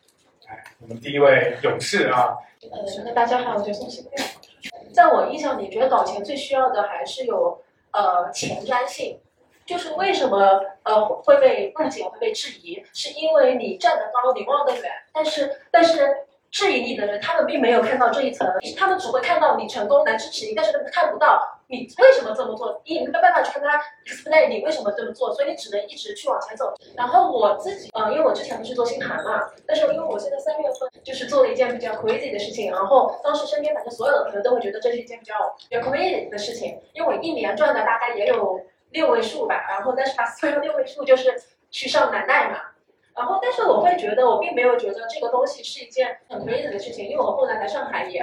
来，我们第一位勇士啊，呃，那大家好，我叫宋新亮。在我印象里，觉得搞钱最需要的还是有呃前瞻性，就是为什么呃会被误解、会被质疑，是因为你站得高，你望得远，但是但是质疑你的人，他们并没有看到这一层，他们只会看到你成功来支持你，但是他们看不到你为什么这么做，你没有办法去跟他 explain 你为什么这么做，所以你只能一直去往前走。然后我自己，呃，因为我之前不是做星盘嘛，但是因为我现在三月份就是做了一件比较 crazy 的事情，然后当时身边反正所有的朋友都会觉得这是一件比较比较 crazy 的事情，因为我一年赚的大概也有六位数吧，然后但是把所有六位数就是去上南大嘛。然后，但是我会觉得，我并没有觉得这个东西是一件很 crazy 的事情，因为我后来来上海也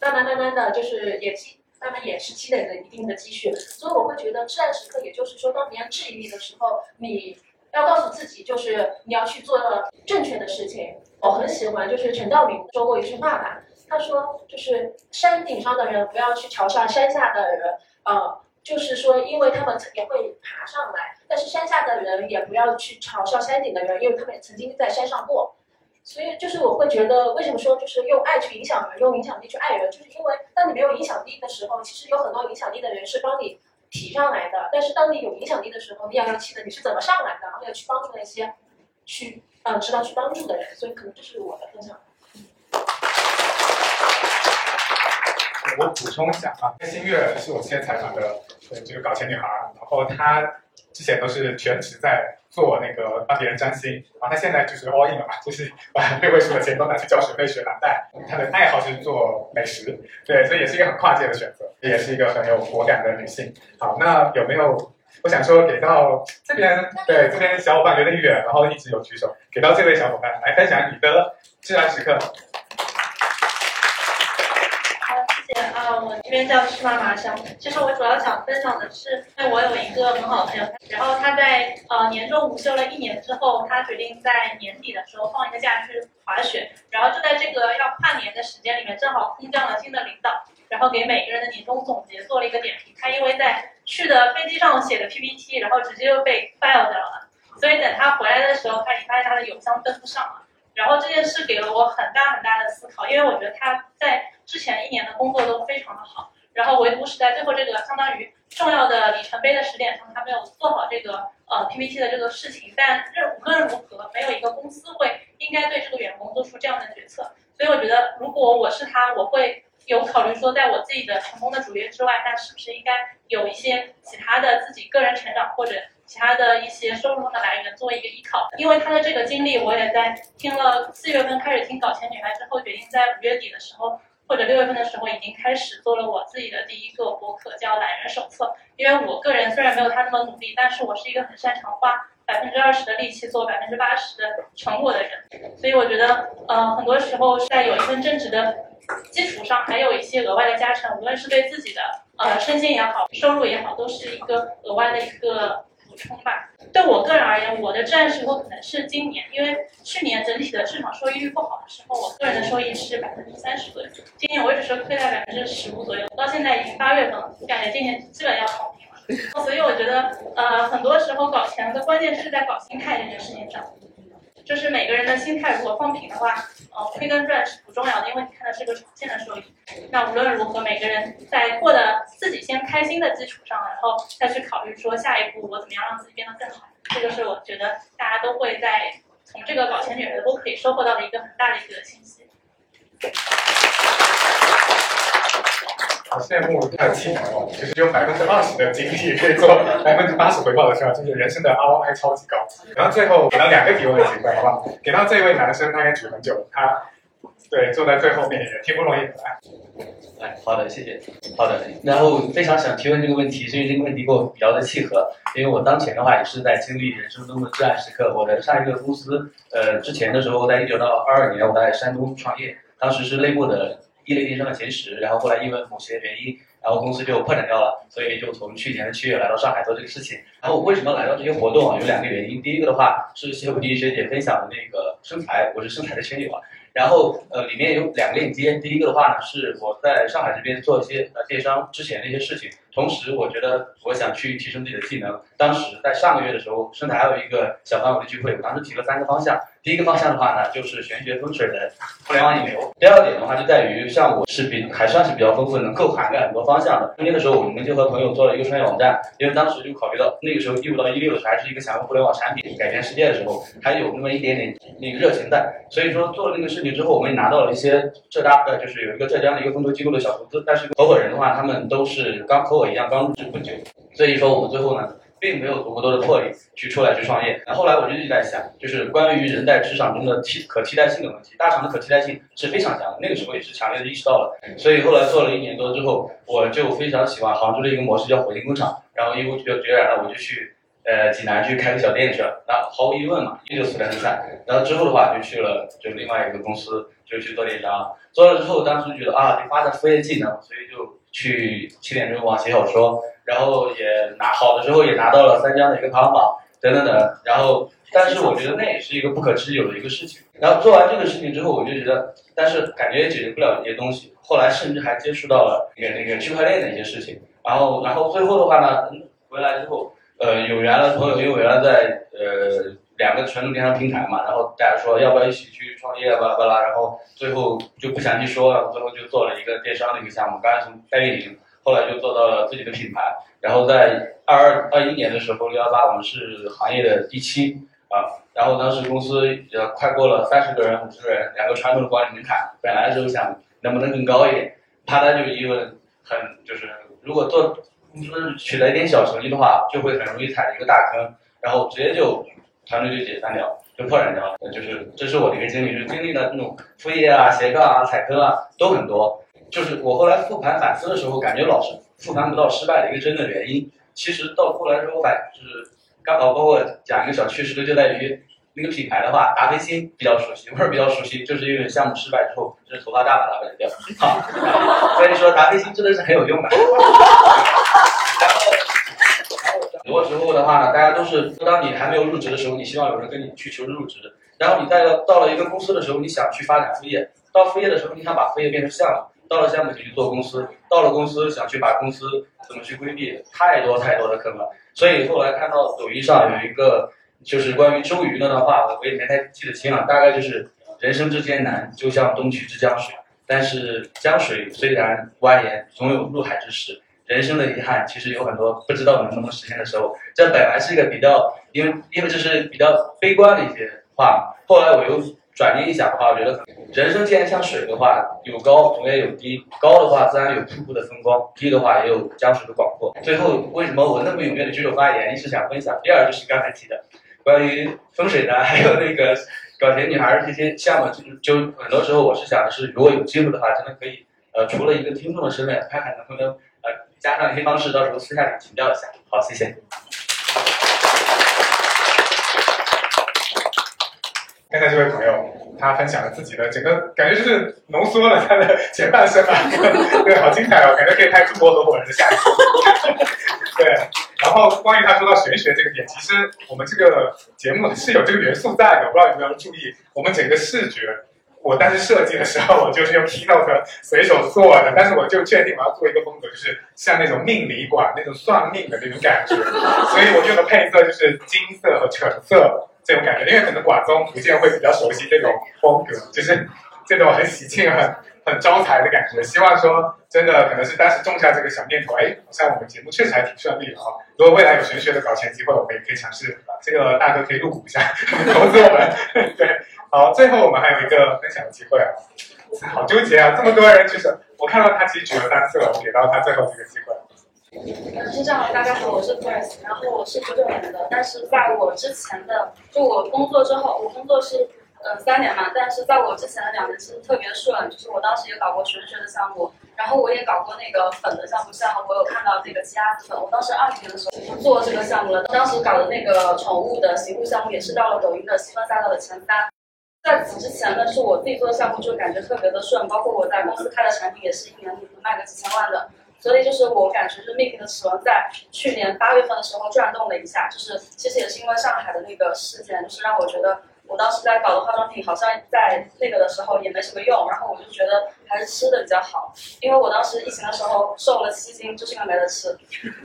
慢慢慢慢的就是也积，他们也是积累了一定的积蓄，所以我会觉得至暗时刻，也就是说，当别人质疑你的时候，你要告诉自己，就是你要去做正确的事情。我很喜欢，就是陈道明说过一句话吧，他说就是山顶上的人不要去嘲笑山下的人，呃。就是说，因为他们也会爬上来，但是山下的人也不要去嘲笑山顶的人，因为他们曾经在山上过。所以，就是我会觉得，为什么说就是用爱去影响人，用影响力去爱人，就是因为当你没有影响力的时候，其实有很多影响力的人是帮你提上来的。但是当你有影响力的时候，你要要记得你是怎么上来的，然后要去帮助那些去嗯知道去帮助的人。所以，可能这是我的分享。我补充一下啊，新月是我现在采访的，对这个搞钱女孩，然后她之前都是全职在做那个帮别人占星，然后她现在就是 all in 了嘛，就是把 六位数的钱都拿去交学费学蓝带。她的爱好是做美食，对，所以也是一个很跨界的选择，也是一个很有果敢的女性。好，那有没有我想说给到这边？对，这边小伙伴有点远，然后一直有举手，给到这位小伙伴来分享你的至暗时刻。啊，我这边叫芝麻麻香。其实我主要想分享的是，因为我有一个很好的朋友，然后他在呃年终午休了一年之后，他决定在年底的时候放一个假去滑雪。然后就在这个要跨年的时间里面，正好空降了新的领导，然后给每个人的年终总结做了一个点评。他因为在去的飞机上写的 PPT，然后直接就被 file 掉了。所以等他回来的时候，他已经发现他的邮箱登不上了。然后这件事给了我很大很大的思考，因为我觉得他在之前一年的工作都非常的好，然后唯独是在最后这个相当于重要的里程碑的时点上，他没有做好这个呃 PPT 的这个事情。但任无论如何，没有一个公司会应该对这个员工做出这样的决策。所以我觉得，如果我是他，我会有考虑说，在我自己的成功的主业之外，那是不是应该有一些其他的自己个人成长或者。其他的一些收入上的来源作为一个依靠，因为他的这个经历，我也在听了四月份开始听搞钱女孩之后，决定在五月底的时候或者六月份的时候已经开始做了我自己的第一个博客，叫懒人手册。因为我个人虽然没有他那么努力，但是我是一个很擅长花百分之二十的力气做百分之八十的成果的人，所以我觉得，呃，很多时候在有一份正职的基础上，还有一些额外的加成，无论是对自己的呃身心也好，收入也好，都是一个额外的一个。冲吧。对我个人而言，我的至暗时候可能是今年，因为去年整体的市场收益率不好的时候，我个人的收益是百分之三十左右。今年我只是亏了百分之十五左右，到现在已经八月份了，感觉今年基本要躺平了。所以我觉得，呃，很多时候搞钱的关键是在搞心态这件事情上。就是每个人的心态如果放平的话，呃，亏跟赚是不重要的，因为你看的是个长线的收益。那无论如何，每个人在过得自己先开心的基础上，然后再去考虑说下一步我怎么样让自己变得更好。这个是我觉得大家都会在从这个搞钱女人都可以收获到的一个很大的一个信息。好羡慕他的技能哦，就是用百分之二十的精力可以做百分之八十回报的事儿，就是人生的 ROI 超级高。然后最后给到两个提问的机会，好不好？给到这位男生，他也举很久，他对坐在最后面也挺不容易的。哎，好的，谢谢。好的，然后非常想提问这个问题，是因为这个问题跟我比较的契合，因为我当前的话也是在经历人生中的至暗时刻。我的上一个公司，呃，之前的时候在一九到二二年，我在山东创业，当时是内部的。一类电商的前十，然后后来因为某些原因，然后公司就破产掉了，所以就从去年的七月来到上海做这个事情。然后我为什么来到这些活动啊？有两个原因，第一个的话是谢武迪学姐分享的那个生财，我是生财的圈友啊。然后呃，里面有两个链接，第一个的话呢是我在上海这边做一些呃电商之前的一些事情，同时我觉得我想去提升自己的技能。当时在上个月的时候，生态还有一个小范围的聚会，我当时提了三个方向。第一个方向的话呢，就是玄学风水的互联网引流。第二点的话，就在于像我是比还算是比较丰富，能够涵盖很多方向的。中间的时候，我们就和朋友做了一个创业网站，因为当时就考虑到那个时候一五到一六的时候，还是一个想用互联网产品改变世界的时候，还有那么一点点那个热情在。所以说做了那个事情之后，我们也拿到了一些浙大呃，就是有一个浙江的一个风投机构的小投资，但是合伙人的话，他们都是刚和一样刚入职不久，所以说我们最后呢。并没有足够多的。魄力去出来去创业。那后来我就一直在想，就是关于人在职场中的。替可替代性的。问题。大厂的。可替代性是非常强的，那个时候也是强烈的。意识到了。所以后来做了一年多之后，我就非常喜欢杭州的。一个模式，叫火星工厂。然后一无决决然的，我就去呃济南去开个小店去了。那毫无疑问嘛，一六四三三。然后之后的。话，就去了就另外一个公司，就去做电商。做了之后，当时觉得啊，得发展副业技能，所以就去七点钟网写小说。然后也拿好的时候也拿到了三江的一个排行榜等等等，然后但是我觉得那也是一个不可持久的一个事情。然后做完这个事情之后，我就觉得，但是感觉也解决不了一些东西。后来甚至还接触到了那个那个区块链的一些事情。然后然后最后的话呢，回来之后，呃，有缘的朋友，因为原来在呃两个传统电商平台嘛，然后大家说要不要一起去创业巴拉巴拉，然后最后就不详细说了，最后就做了一个电商的一个项目，刚才从代运营。后来就做到了自己的品牌，然后在二二二一年的时候，六幺八我们是行业的第七啊，然后当时公司也快过了三十个人、五十个人，两个传统的管理门槛，本来就想能不能更高一点，他呢就因为很就是如果做公司取得一点小成绩的话，就会很容易踩一个大坑，然后直接就团队就解散掉，就破产掉了，就是这是我的一个经历，就是经历了那种副业啊、斜杠啊、踩坑啊都很多。就是我后来复盘反思的时候，感觉老是复盘不到失败的一个真正原因。其实到后来之后反就是刚好包括讲一个小趣事，就在于那个品牌的话，达霏欣比较熟悉，为什么比较熟悉？就是因为项目失败之后，就是头发大把大把的掉。好，所以说达霏欣真的是很有用的。很多时候的话呢，大家都是当你还没有入职的时候，你希望有人跟你去求职入职；然后你在到了一个公司的时候，你想去发展副业；到副业的时候，你想把副业变成项目。到了项目就去做公司，到了公司想去把公司怎么去规避，太多太多的坑了。所以后来看到抖音上有一个就是关于周瑜的话，我也没太记得清了，大概就是人生之艰难，就像东去之江水。但是江水虽然蜿蜒，总有入海之时。人生的遗憾其实有很多，不知道能不能实现的时候。这本来是一个比较，因为因为这是比较悲观的一些话，后来我又。转念一想的话，我觉得人生既然像水的话，有高总也有低，高的话自然有瀑布的风光，低的话也有江水的广阔。最后，为什么我那么踊跃的举手发言？一是想分享，第二就是刚才提的关于风水的，还有那个搞钱女孩这些项目，就就很多时候我是想的是，如果有机会的话，真的可以，呃，除了一个听众的身份，看看能不能加上一些方式，到时候私下里请教一下。好，谢谢。刚才这位朋友，他分享了自己的整个，感觉就是浓缩了他的前半生吧。对，好精彩哦，感觉可以拍中国合伙人的下一集。对，然后关于他说到玄学这个点，其实我们这个节目是有这个元素在的，不知道有没有注意？我们整个视觉，我当时设计的时候，我就是用 Keynote 随手做的，但是我就确定我要做一个风格，就是像那种命理馆那种算命的那种感觉，所以我用的配色就是金色和橙色。这种感觉，因为可能广东、福建会比较熟悉这种风格，就是这种很喜庆、很很招财的感觉。希望说，真的可能是当时种下这个小念头，哎，好像我们节目确实还挺顺利的啊。如果未来有玄学的搞钱机会，我们也可以尝试。这个大哥可以入股一下，投资我们。对，好，最后我们还有一个分享的机会啊，好纠结啊，这么多人就是，我看到他其实举了三次了，我给到他最后这个机会。嗯，是这样的，大家好，我是 f i r s 然后我是九九年的，但是在我之前的，就我工作之后，我工作是呃三年嘛，但是在我之前的两年是特别顺，就是我当时也搞过玄学的项目，然后我也搞过那个粉的项目，像我有看到这个奇亚籽粉，我当时二零年的时候做这个项目了，当时搞的那个宠物的洗护项目也是到了抖音的细分赛道的前三。在此之前呢，是我自己做的项目就感觉特别的顺，包括我在公司开的产品也是一年能卖个几千万的。所以就是我感觉，就是 m i k 的齿轮在去年八月份的时候转动了一下，就是其实也是因为上海的那个事件，就是让我觉得我当时在搞的化妆品好像在那个的时候也没什么用，然后我就觉得还是吃的比较好，因为我当时疫情的时候瘦了七斤，就是因为没得吃。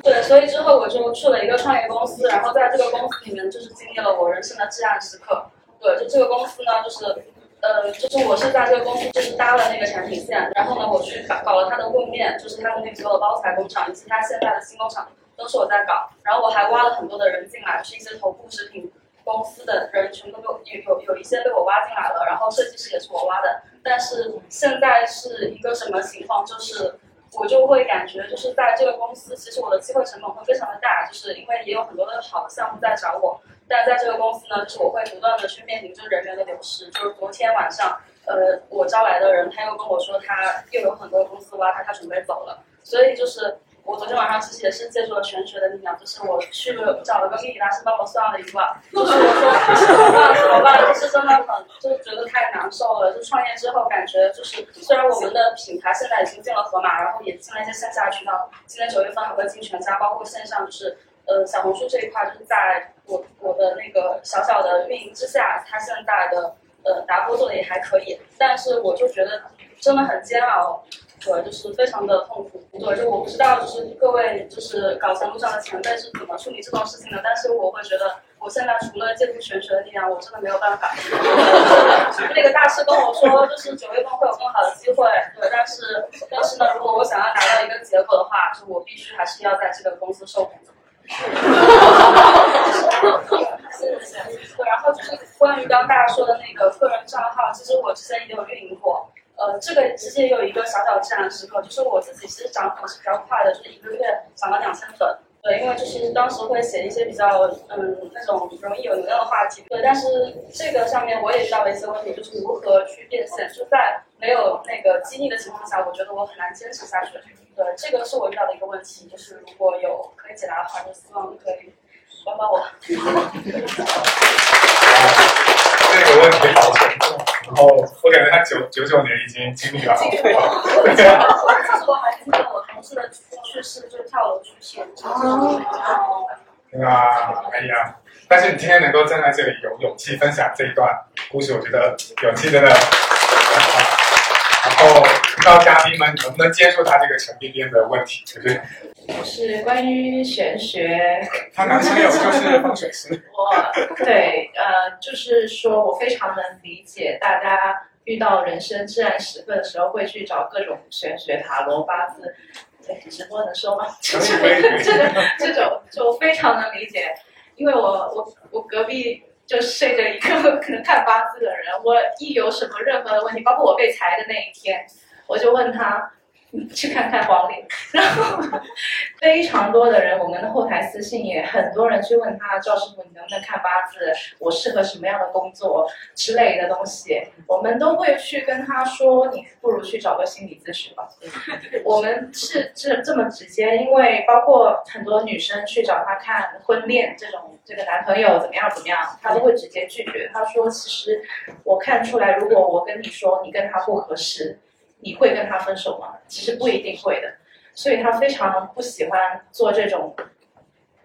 对，所以之后我就去了一个创业公司，然后在这个公司里面就是经历了我人生的至暗时刻。对，就这个公司呢，就是。呃，就是我是在这个公司，就是搭了那个产品线，然后呢，我去搞搞了它的路面，就是它的那所有的包材工厂以及它现在的新工厂都是我在搞，然后我还挖了很多的人进来，是一些头部食品公司的人，全部都有有有一些被我挖进来了，然后设计师也是我挖的，但是现在是一个什么情况？就是我就会感觉就是在这个公司，其实我的机会成本会非常的大，就是因为也有很多的好的项目在找我。但在这个公司呢，就是我会不断的去面临着人员的流失。就是昨天晚上，呃，我招来的人他又跟我说，他又有很多公司挖他，他准备走了。所以就是我昨天晚上其实也是借助了玄学的力量，就是我去找了个命理大师帮我算了一卦，就是我说怎么办怎么办，就是真的很就是觉得太难受了。就创业之后感觉就是虽然我们的品牌现在已经进了盒马，然后也进了一些线下渠道，今年九月份还会进全家，包括线上就是。呃，小红书这一块就是在我我的那个小小的运营之下，它现在的呃达波做的也还可以，但是我就觉得真的很煎熬，对，就是非常的痛苦。对，就我不知道就是各位就是搞钱路上的前辈是怎么处理这种事情的，但是我会觉得我现在除了借助玄学的力量，我真的没有办法。那个大师跟我说，就是九月份会有更好的机会，对，但是但是呢，如果我想要达到一个结果的话，就我必须还是要在这个公司受苦。是是是，然后就是关于刚大家说的那个个人账号，其实我之前也有运营过，呃，这个之前也有一个小小自然时刻，就是我自己其实涨粉是比较快的，就是一个月涨了两千粉。对，因为就是当时会写一些比较嗯那种容易有流量的话题。对，但是这个上面我也遇到了一些问题，就是如何去变现，就在没有那个激励的情况下，我觉得我很难坚持下去。对，这个是我遇到的一个问题，就是如果有可以解答的话，就希望可以帮帮我。这个问题好沉重，然后我感觉他九九九年已经经历了同事的去世，就跳楼去世。哦。啊，哎呀！但是你今天能够站在这里，有勇气分享这一段故事，我觉得勇气真的。然后，不知道嘉宾们能不能接受他这个陈边边的问题，对不对？是关于玄学。他男朋友就是风水师。我，对，呃，就是说我非常能理解大家遇到人生至暗时刻的时候会去找各种玄学、塔罗、八字。对，直播能说吗？这个这种就非常能理解，因为我我我隔壁。就睡着一个 可能看八字的人，我一有什么任何的问题，包括我被裁的那一天，我就问他。去看看黄历，然后非常多的人，我们的后台私信也很多人去问他赵师傅，你能不能看八字？我适合什么样的工作之类的东西，我们都会去跟他说，你不如去找个心理咨询吧。我们是这这么直接，因为包括很多女生去找他看婚恋这种，这个男朋友怎么样怎么样，他都会直接拒绝。他说，其实我看出来，如果我跟你说你跟他不合适。你会跟他分手吗？其实不一定会的，所以他非常不喜欢做这种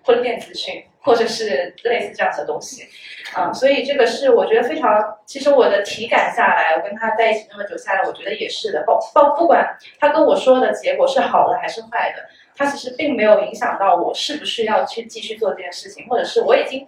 婚恋咨询，或者是类似这样的东西，啊，所以这个是我觉得非常，其实我的体感下来，我跟他在一起那么久下来，我觉得也是的，包包不管他跟我说的结果是好的还是坏的，他其实并没有影响到我是不是要去继续做这件事情，或者是我已经，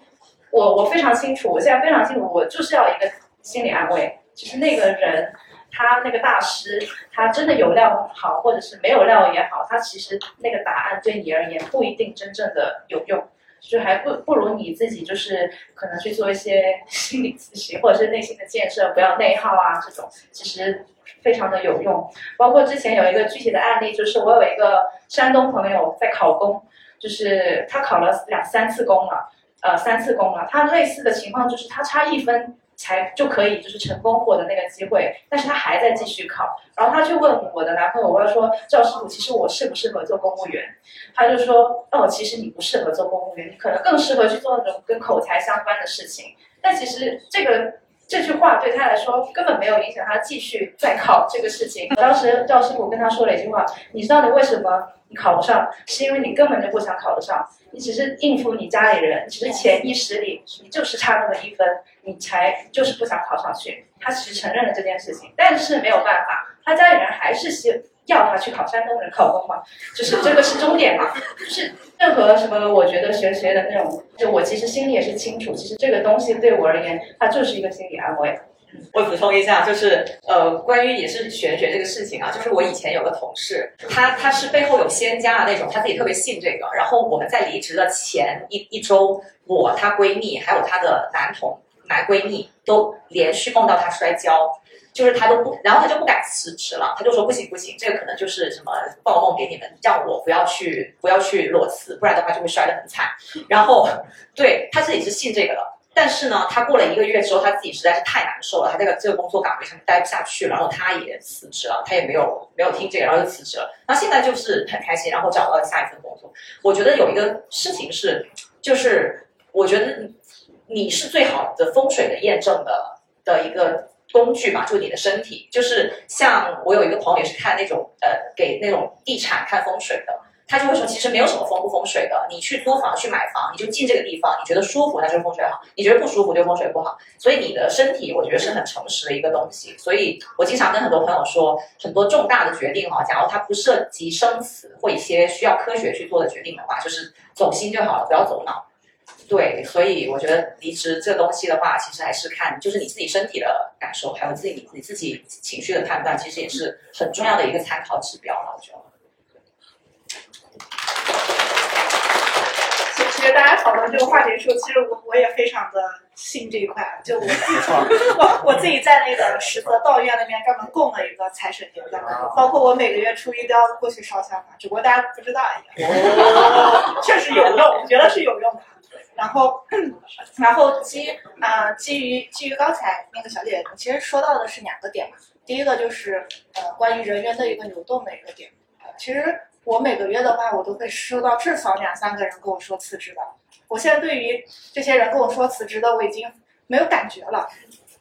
我我非常清楚，我现在非常清楚，我就是要一个心理安慰，其实那个人。他那个大师，他真的有料好，或者是没有料也好，他其实那个答案对你而言不一定真正的有用，就还不不如你自己就是可能去做一些心理咨询，或者是内心的建设，不要内耗啊，这种其实非常的有用。包括之前有一个具体的案例，就是我有一个山东朋友在考公，就是他考了两三次公了，呃，三次公了，他类似的情况就是他差一分。才就可以就是成功获得那个机会，但是他还在继续考，然后他就问我的男朋友，我要说赵师傅，其实我适不适合做公务员？他就说，哦，其实你不适合做公务员，你可能更适合去做那种跟口才相关的事情。但其实这个这句话对他来说根本没有影响他继续再考这个事情。当时赵师傅跟他说了一句话：“你知道你为什么你考不上？是因为你根本就不想考得上，你只是应付你家里人，只是潜意识里你就是差那么一分，你才就是不想考上去。”他其实承认了这件事情，但是没有办法，他家里人还是希要他去考山东人考公嘛，就是这个是终点嘛，就是任何什么，我觉得学学的那种，就我其实心里也是清楚，其实这个东西对我而言，它就是一个心理安慰。我补充一下，就是呃，关于也是玄学这个事情啊，就是我以前有个同事，他他是背后有仙家的那种，他自己特别信这个。然后我们在离职的前一一周，我她闺蜜还有她的男同男闺蜜都连续梦到她摔跤，就是她都不，然后她就不敢辞职了，她就说不行不行，这个可能就是什么报梦给你们，让我不要去不要去裸辞，不然的话就会摔得很惨。然后对她自己是信这个的。但是呢，他过了一个月之后，他自己实在是太难受了，他这个这个工作岗位上待不下去，然后他也辞职了，他也没有没有听这个，然后就辞职了。那现在就是很开心，然后找到了下一份工作。我觉得有一个事情是，就是我觉得你是最好的风水的验证的的一个工具吧，就你的身体。就是像我有一个朋友也是看那种呃给那种地产看风水的。他就会说，其实没有什么风不风水的。你去租房、去买房，你就进这个地方，你觉得舒服，那就风水好；你觉得不舒服，就风水不好。所以你的身体，我觉得是很诚实的一个东西。所以我经常跟很多朋友说，很多重大的决定哈，假如它不涉及生死或一些需要科学去做的决定的话，就是走心就好了，不要走脑。对，所以我觉得离职这东西的话，其实还是看就是你自己身体的感受，还有自己你自己情绪的判断，其实也是很重要的一个参考指标了。我觉得。大家讨论这个话题的时候，其实我我也非常的信这一块。就我自己，我我自己在那个实泽道院那边专门供了一个财神爷的，包括我每个月初一都要过去烧香嘛，只不过大家不知道而已。确实有用，我觉得是有用的。然后，然后基啊基于基于刚才那个小姐姐其实说到的是两个点嘛。第一个就是呃关于人员的一个流动的一个点，其实。我每个月的话，我都会收到至少两三个人跟我说辞职的。我现在对于这些人跟我说辞职的，我已经没有感觉了。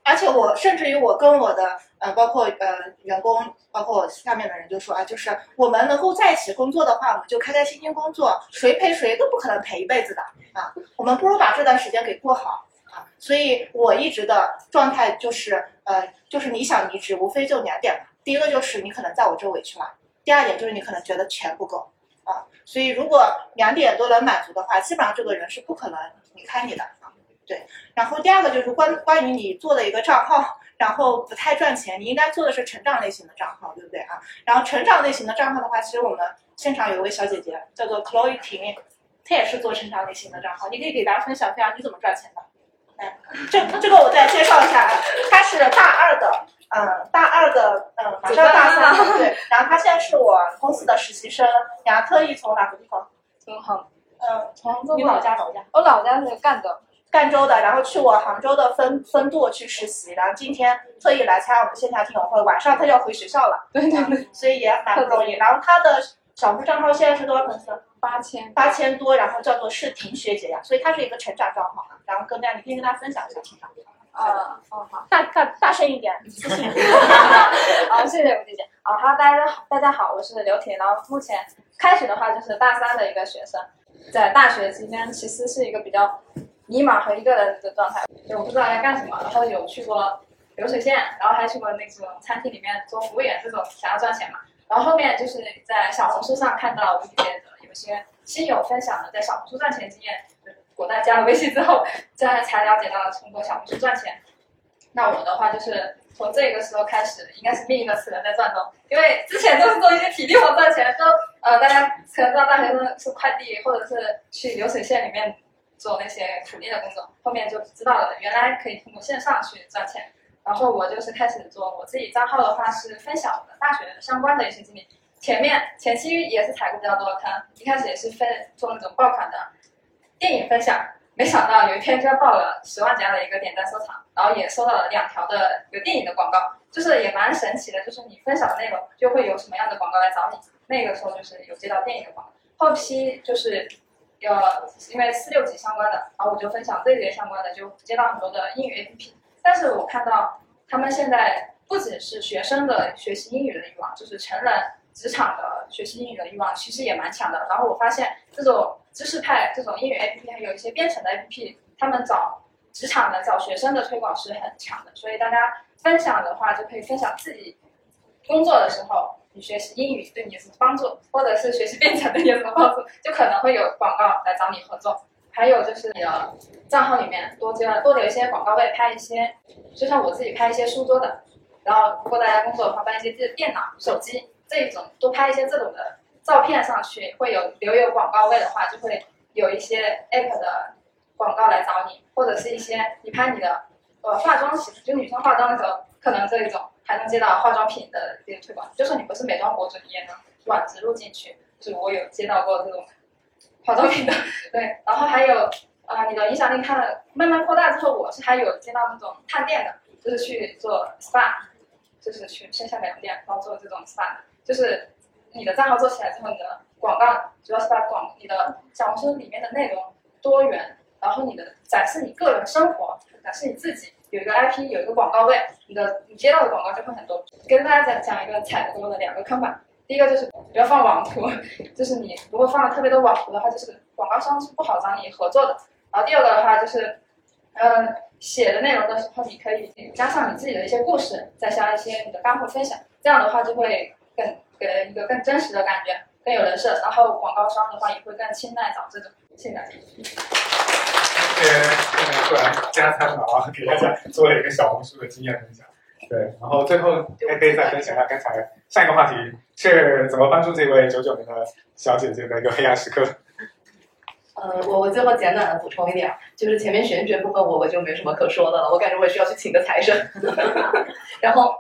而且我甚至于我跟我的呃，包括呃员工，包括下面的人就说啊，就是我们能够在一起工作的话，我们就开开心心工作，谁陪谁都不可能陪一辈子的啊。我们不如把这段时间给过好啊。所以我一直的状态就是呃，就是你想离职，无非就两点。第一个就是你可能在我这委屈了。第二点就是你可能觉得钱不够啊，所以如果两点都能满足的话，基本上这个人是不可能离开你的啊。对，然后第二个就是关关于你做的一个账号，然后不太赚钱，你应该做的是成长类型的账号，对不对啊？然后成长类型的账号的话，其实我们现场有位小姐姐叫做 Chloe 婷，她也是做成长类型的账号，你可以给大家分享一下你怎么赚钱的。哎，这这个我再介绍一下，她是大二的。嗯，大二的，嗯，马上大三了，对。然后他现在是我公司的实习生，然后特意从哪个地方？从杭，嗯，从你老家老家？我老家是赣州，赣州的，然后去我杭州的分分舵去实习，然后今天特意来参加我们线下听友会，晚上他就要回学校了，对对对，所以也蛮不容易。然后他的小红书账号现在是多少粉丝？八千，八千多，然后叫做是婷学姐呀，所以他是一个成长账号嘛。然后跟大家，你可以跟大家分享一下成长。啊，哦好，大大大声一点，自信。好，谢谢吴姐姐。啊，哈喽，大家好，大家好，我是刘婷。然后目前开始的话就是大三的一个学生，在大学期间其实是一个比较迷茫和一个人的状态，就我不知道该干什么。然后有去过流水线，然后还去过那种餐厅里面做服务员这种，想要赚钱嘛。然后后面就是在小红书上看到吴姐姐的有些亲友分享的在小红书赚钱经验。果断加了微信之后，这样才了解到通过小红书赚钱。那我的话就是从这个时候开始，应该是另一个齿轮在转动。因为之前都是做一些体力活赚钱，说呃大家可能知道大学生是快递或者是去流水线里面做那些苦力的工作，后面就知道了原来可以通过线上去赚钱。然后我就是开始做我自己账号的话是分享我的大学相关的一些经历。前面前期也是踩过比较多的坑，一开始也是分做那种爆款的。电影分享，没想到有一天就爆了十万加的一个点赞收藏，然后也收到了两条的有电影的广告，就是也蛮神奇的，就是你分享的内容就会有什么样的广告来找你。那个时候就是有接到电影的广告，后期就是呃因为四六级相关的，然后我就分享这些相关的，就接到很多的英语 APP。但是我看到他们现在不仅是学生的学习英语的欲望，就是成人职场的学习英语的欲望，其实也蛮强的。然后我发现这种知识派这种英语 APP，还有一些编程的 APP，他们找职场的、找学生的推广是很强的。所以大家分享的话，就可以分享自己工作的时候，你学习英语对你有什么帮助，或者是学习编程对你有什么帮助，就可能会有广告来找你合作。还有就是你的账号里面多加多留一些广告位，拍一些，就像我自己拍一些书桌的，然后如果大家工作的话，搬一些自电脑、手机这一种，多拍一些这种的照片上去，会有留有广告位的话，就会有一些 app 的广告来找你，或者是一些你拍你的呃化妆洗，就女生化妆的时候，可能这一种还能接到化妆品的这些推广，就算你不是美妆博主，你也能软植入进去，就是我有接到过这种。化妆品的，对，然后还有，呃，你的影响力看了慢慢扩大之后，我是还有接到那种探店的，就是去做 SPA，就是去线下美容店，然后做这种 SPA，就是你的账号做起来之后，你的广告主要是把广你的小红书里面的内容多元，然后你的展示你个人生活，展示你自己，有一个 IP，有一个广告位，你的你接到的广告就会很多。跟大家讲讲一个踩的多的两个坑吧。第一个就是不要放网图，就是你如果放了特别多网图的话，就是广告商是不好找你合作的。然后第二个的话就是，嗯，写的内容的时候，你可以加上你自己的一些故事，再加一些你的干货分享，这样的话就会更给人一个更真实的感觉，更有人设。然后广告商的话也会更青睐找这种。谢谢大家。谢谢突然加餐了啊，给大家做了一个小红书的经验分享。对，然后最后还可以再分享一下刚才上一个话题是怎么帮助这位九九年的小姐姐的一个黑暗时刻。呃，我我最后简短的补充一点，就是前面玄学部分我我就没什么可说的了，我感觉我也需要去请个财神。然后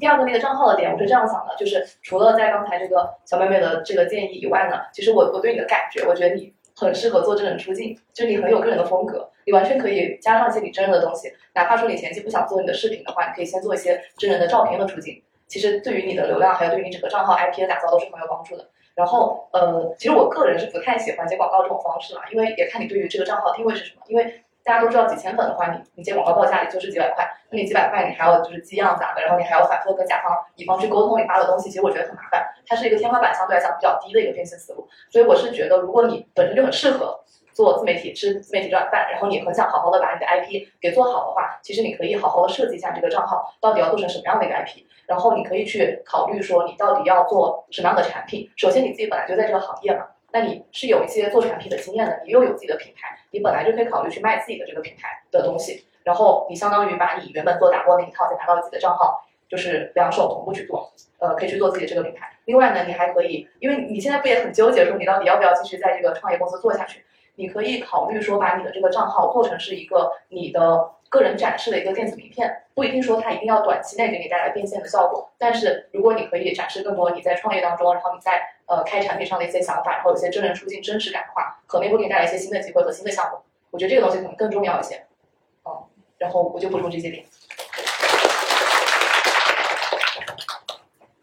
第二个那个账号的点，我是这样想的，就是除了在刚才这个小妹妹的这个建议以外呢，其实我我对你的感觉，我觉得你。很适合做真人出镜，就是你很有个人的风格，你完全可以加上一些你真人的东西。哪怕说你前期不想做你的视频的话，你可以先做一些真人的照片的出镜。其实对于你的流量，还有对于你整个账号 IP 的打造都是很有帮助的。然后，呃，其实我个人是不太喜欢接广告这种方式嘛，因为也看你对于这个账号定位是什么，因为。大家都知道，几千粉的话，你你接广告报价也就是几百块。那你几百块，你还要就是寄样子的？然后你还要反复跟甲方乙方去沟通你发的东西，其实我觉得很麻烦。它是一个天花板相对来讲比较低的一个变现思路。所以我是觉得，如果你本身就很适合做自媒体，吃自媒体这碗饭，然后你很想好好的把你的 IP 给做好的话，其实你可以好好的设计一下这个账号到底要做成什么样的一个 IP，然后你可以去考虑说你到底要做什么样的产品。首先你自己本来就在这个行业嘛。那你是有一些做产品的经验的，你又有自己的品牌，你本来就可以考虑去卖自己的这个品牌的东西，然后你相当于把你原本做打包那一套再拿到自己的账号，就是两手同步去做，呃，可以去做自己的这个品牌。另外呢，你还可以，因为你现在不也很纠结说你到底要不要继续在这个创业公司做下去，你可以考虑说把你的这个账号做成是一个你的。个人展示的一个电子名片，不一定说它一定要短期内给你带来变现的效果，但是如果你可以展示更多你在创业当中，然后你在呃开产品上的一些想法，然后有些真人出镜真实感的话，可能会给你带来一些新的机会和新的项目。我觉得这个东西可能更重要一些。嗯，然后我就补充这些点。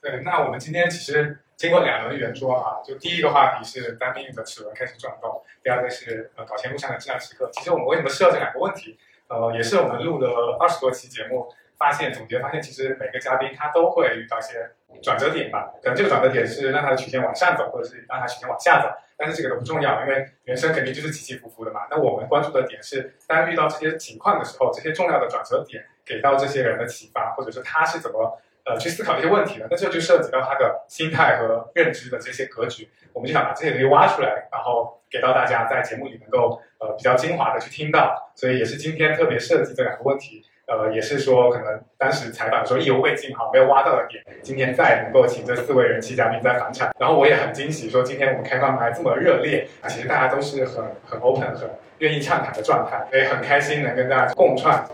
对，那我们今天其实经过两轮圆桌啊，就第一个话题是单命运的齿轮开始转动，第二个是呃搞钱路上的至暗时刻。其实我们为什么设这两个问题？呃，也是我们录了二十多期节目，发现总结发现，其实每个嘉宾他都会遇到一些转折点吧。可能这个转折点是让他的曲线往上走，或者是让他曲线往下走。但是这个都不重要，因为人生肯定就是起起伏伏的嘛。那我们关注的点是，当遇到这些情况的时候，这些重要的转折点给到这些人的启发，或者是他是怎么呃去思考一些问题的。那这就涉及到他的心态和认知的这些格局。我们就想把这些东西挖出来，然后给到大家，在节目里能够。呃，比较精华的去听到，所以也是今天特别设计这两个问题。呃，也是说可能当时采访的时候意犹未尽哈，没有挖到的点，今天再能够请这四位人气嘉宾再返场。然后我也很惊喜，说今天我们开放麦这么热烈，其实大家都是很很 open、很愿意畅谈的状态，所以很开心能跟大家共创。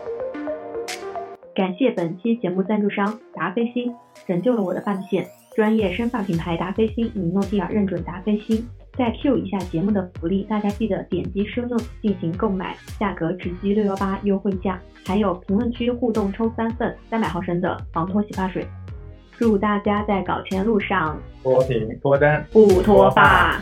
感谢本期节目赞助商达霏欣，拯救了我的发线，专业生发品牌达霏欣以诺地尔认准达霏欣。再 Q 一下节目的福利，大家记得点击 show notes 进行购买，价格直击六幺八优惠价，还有评论区互动抽三份三百毫升的防脱洗发水。祝大家在搞钱路上脱贫脱单不脱发。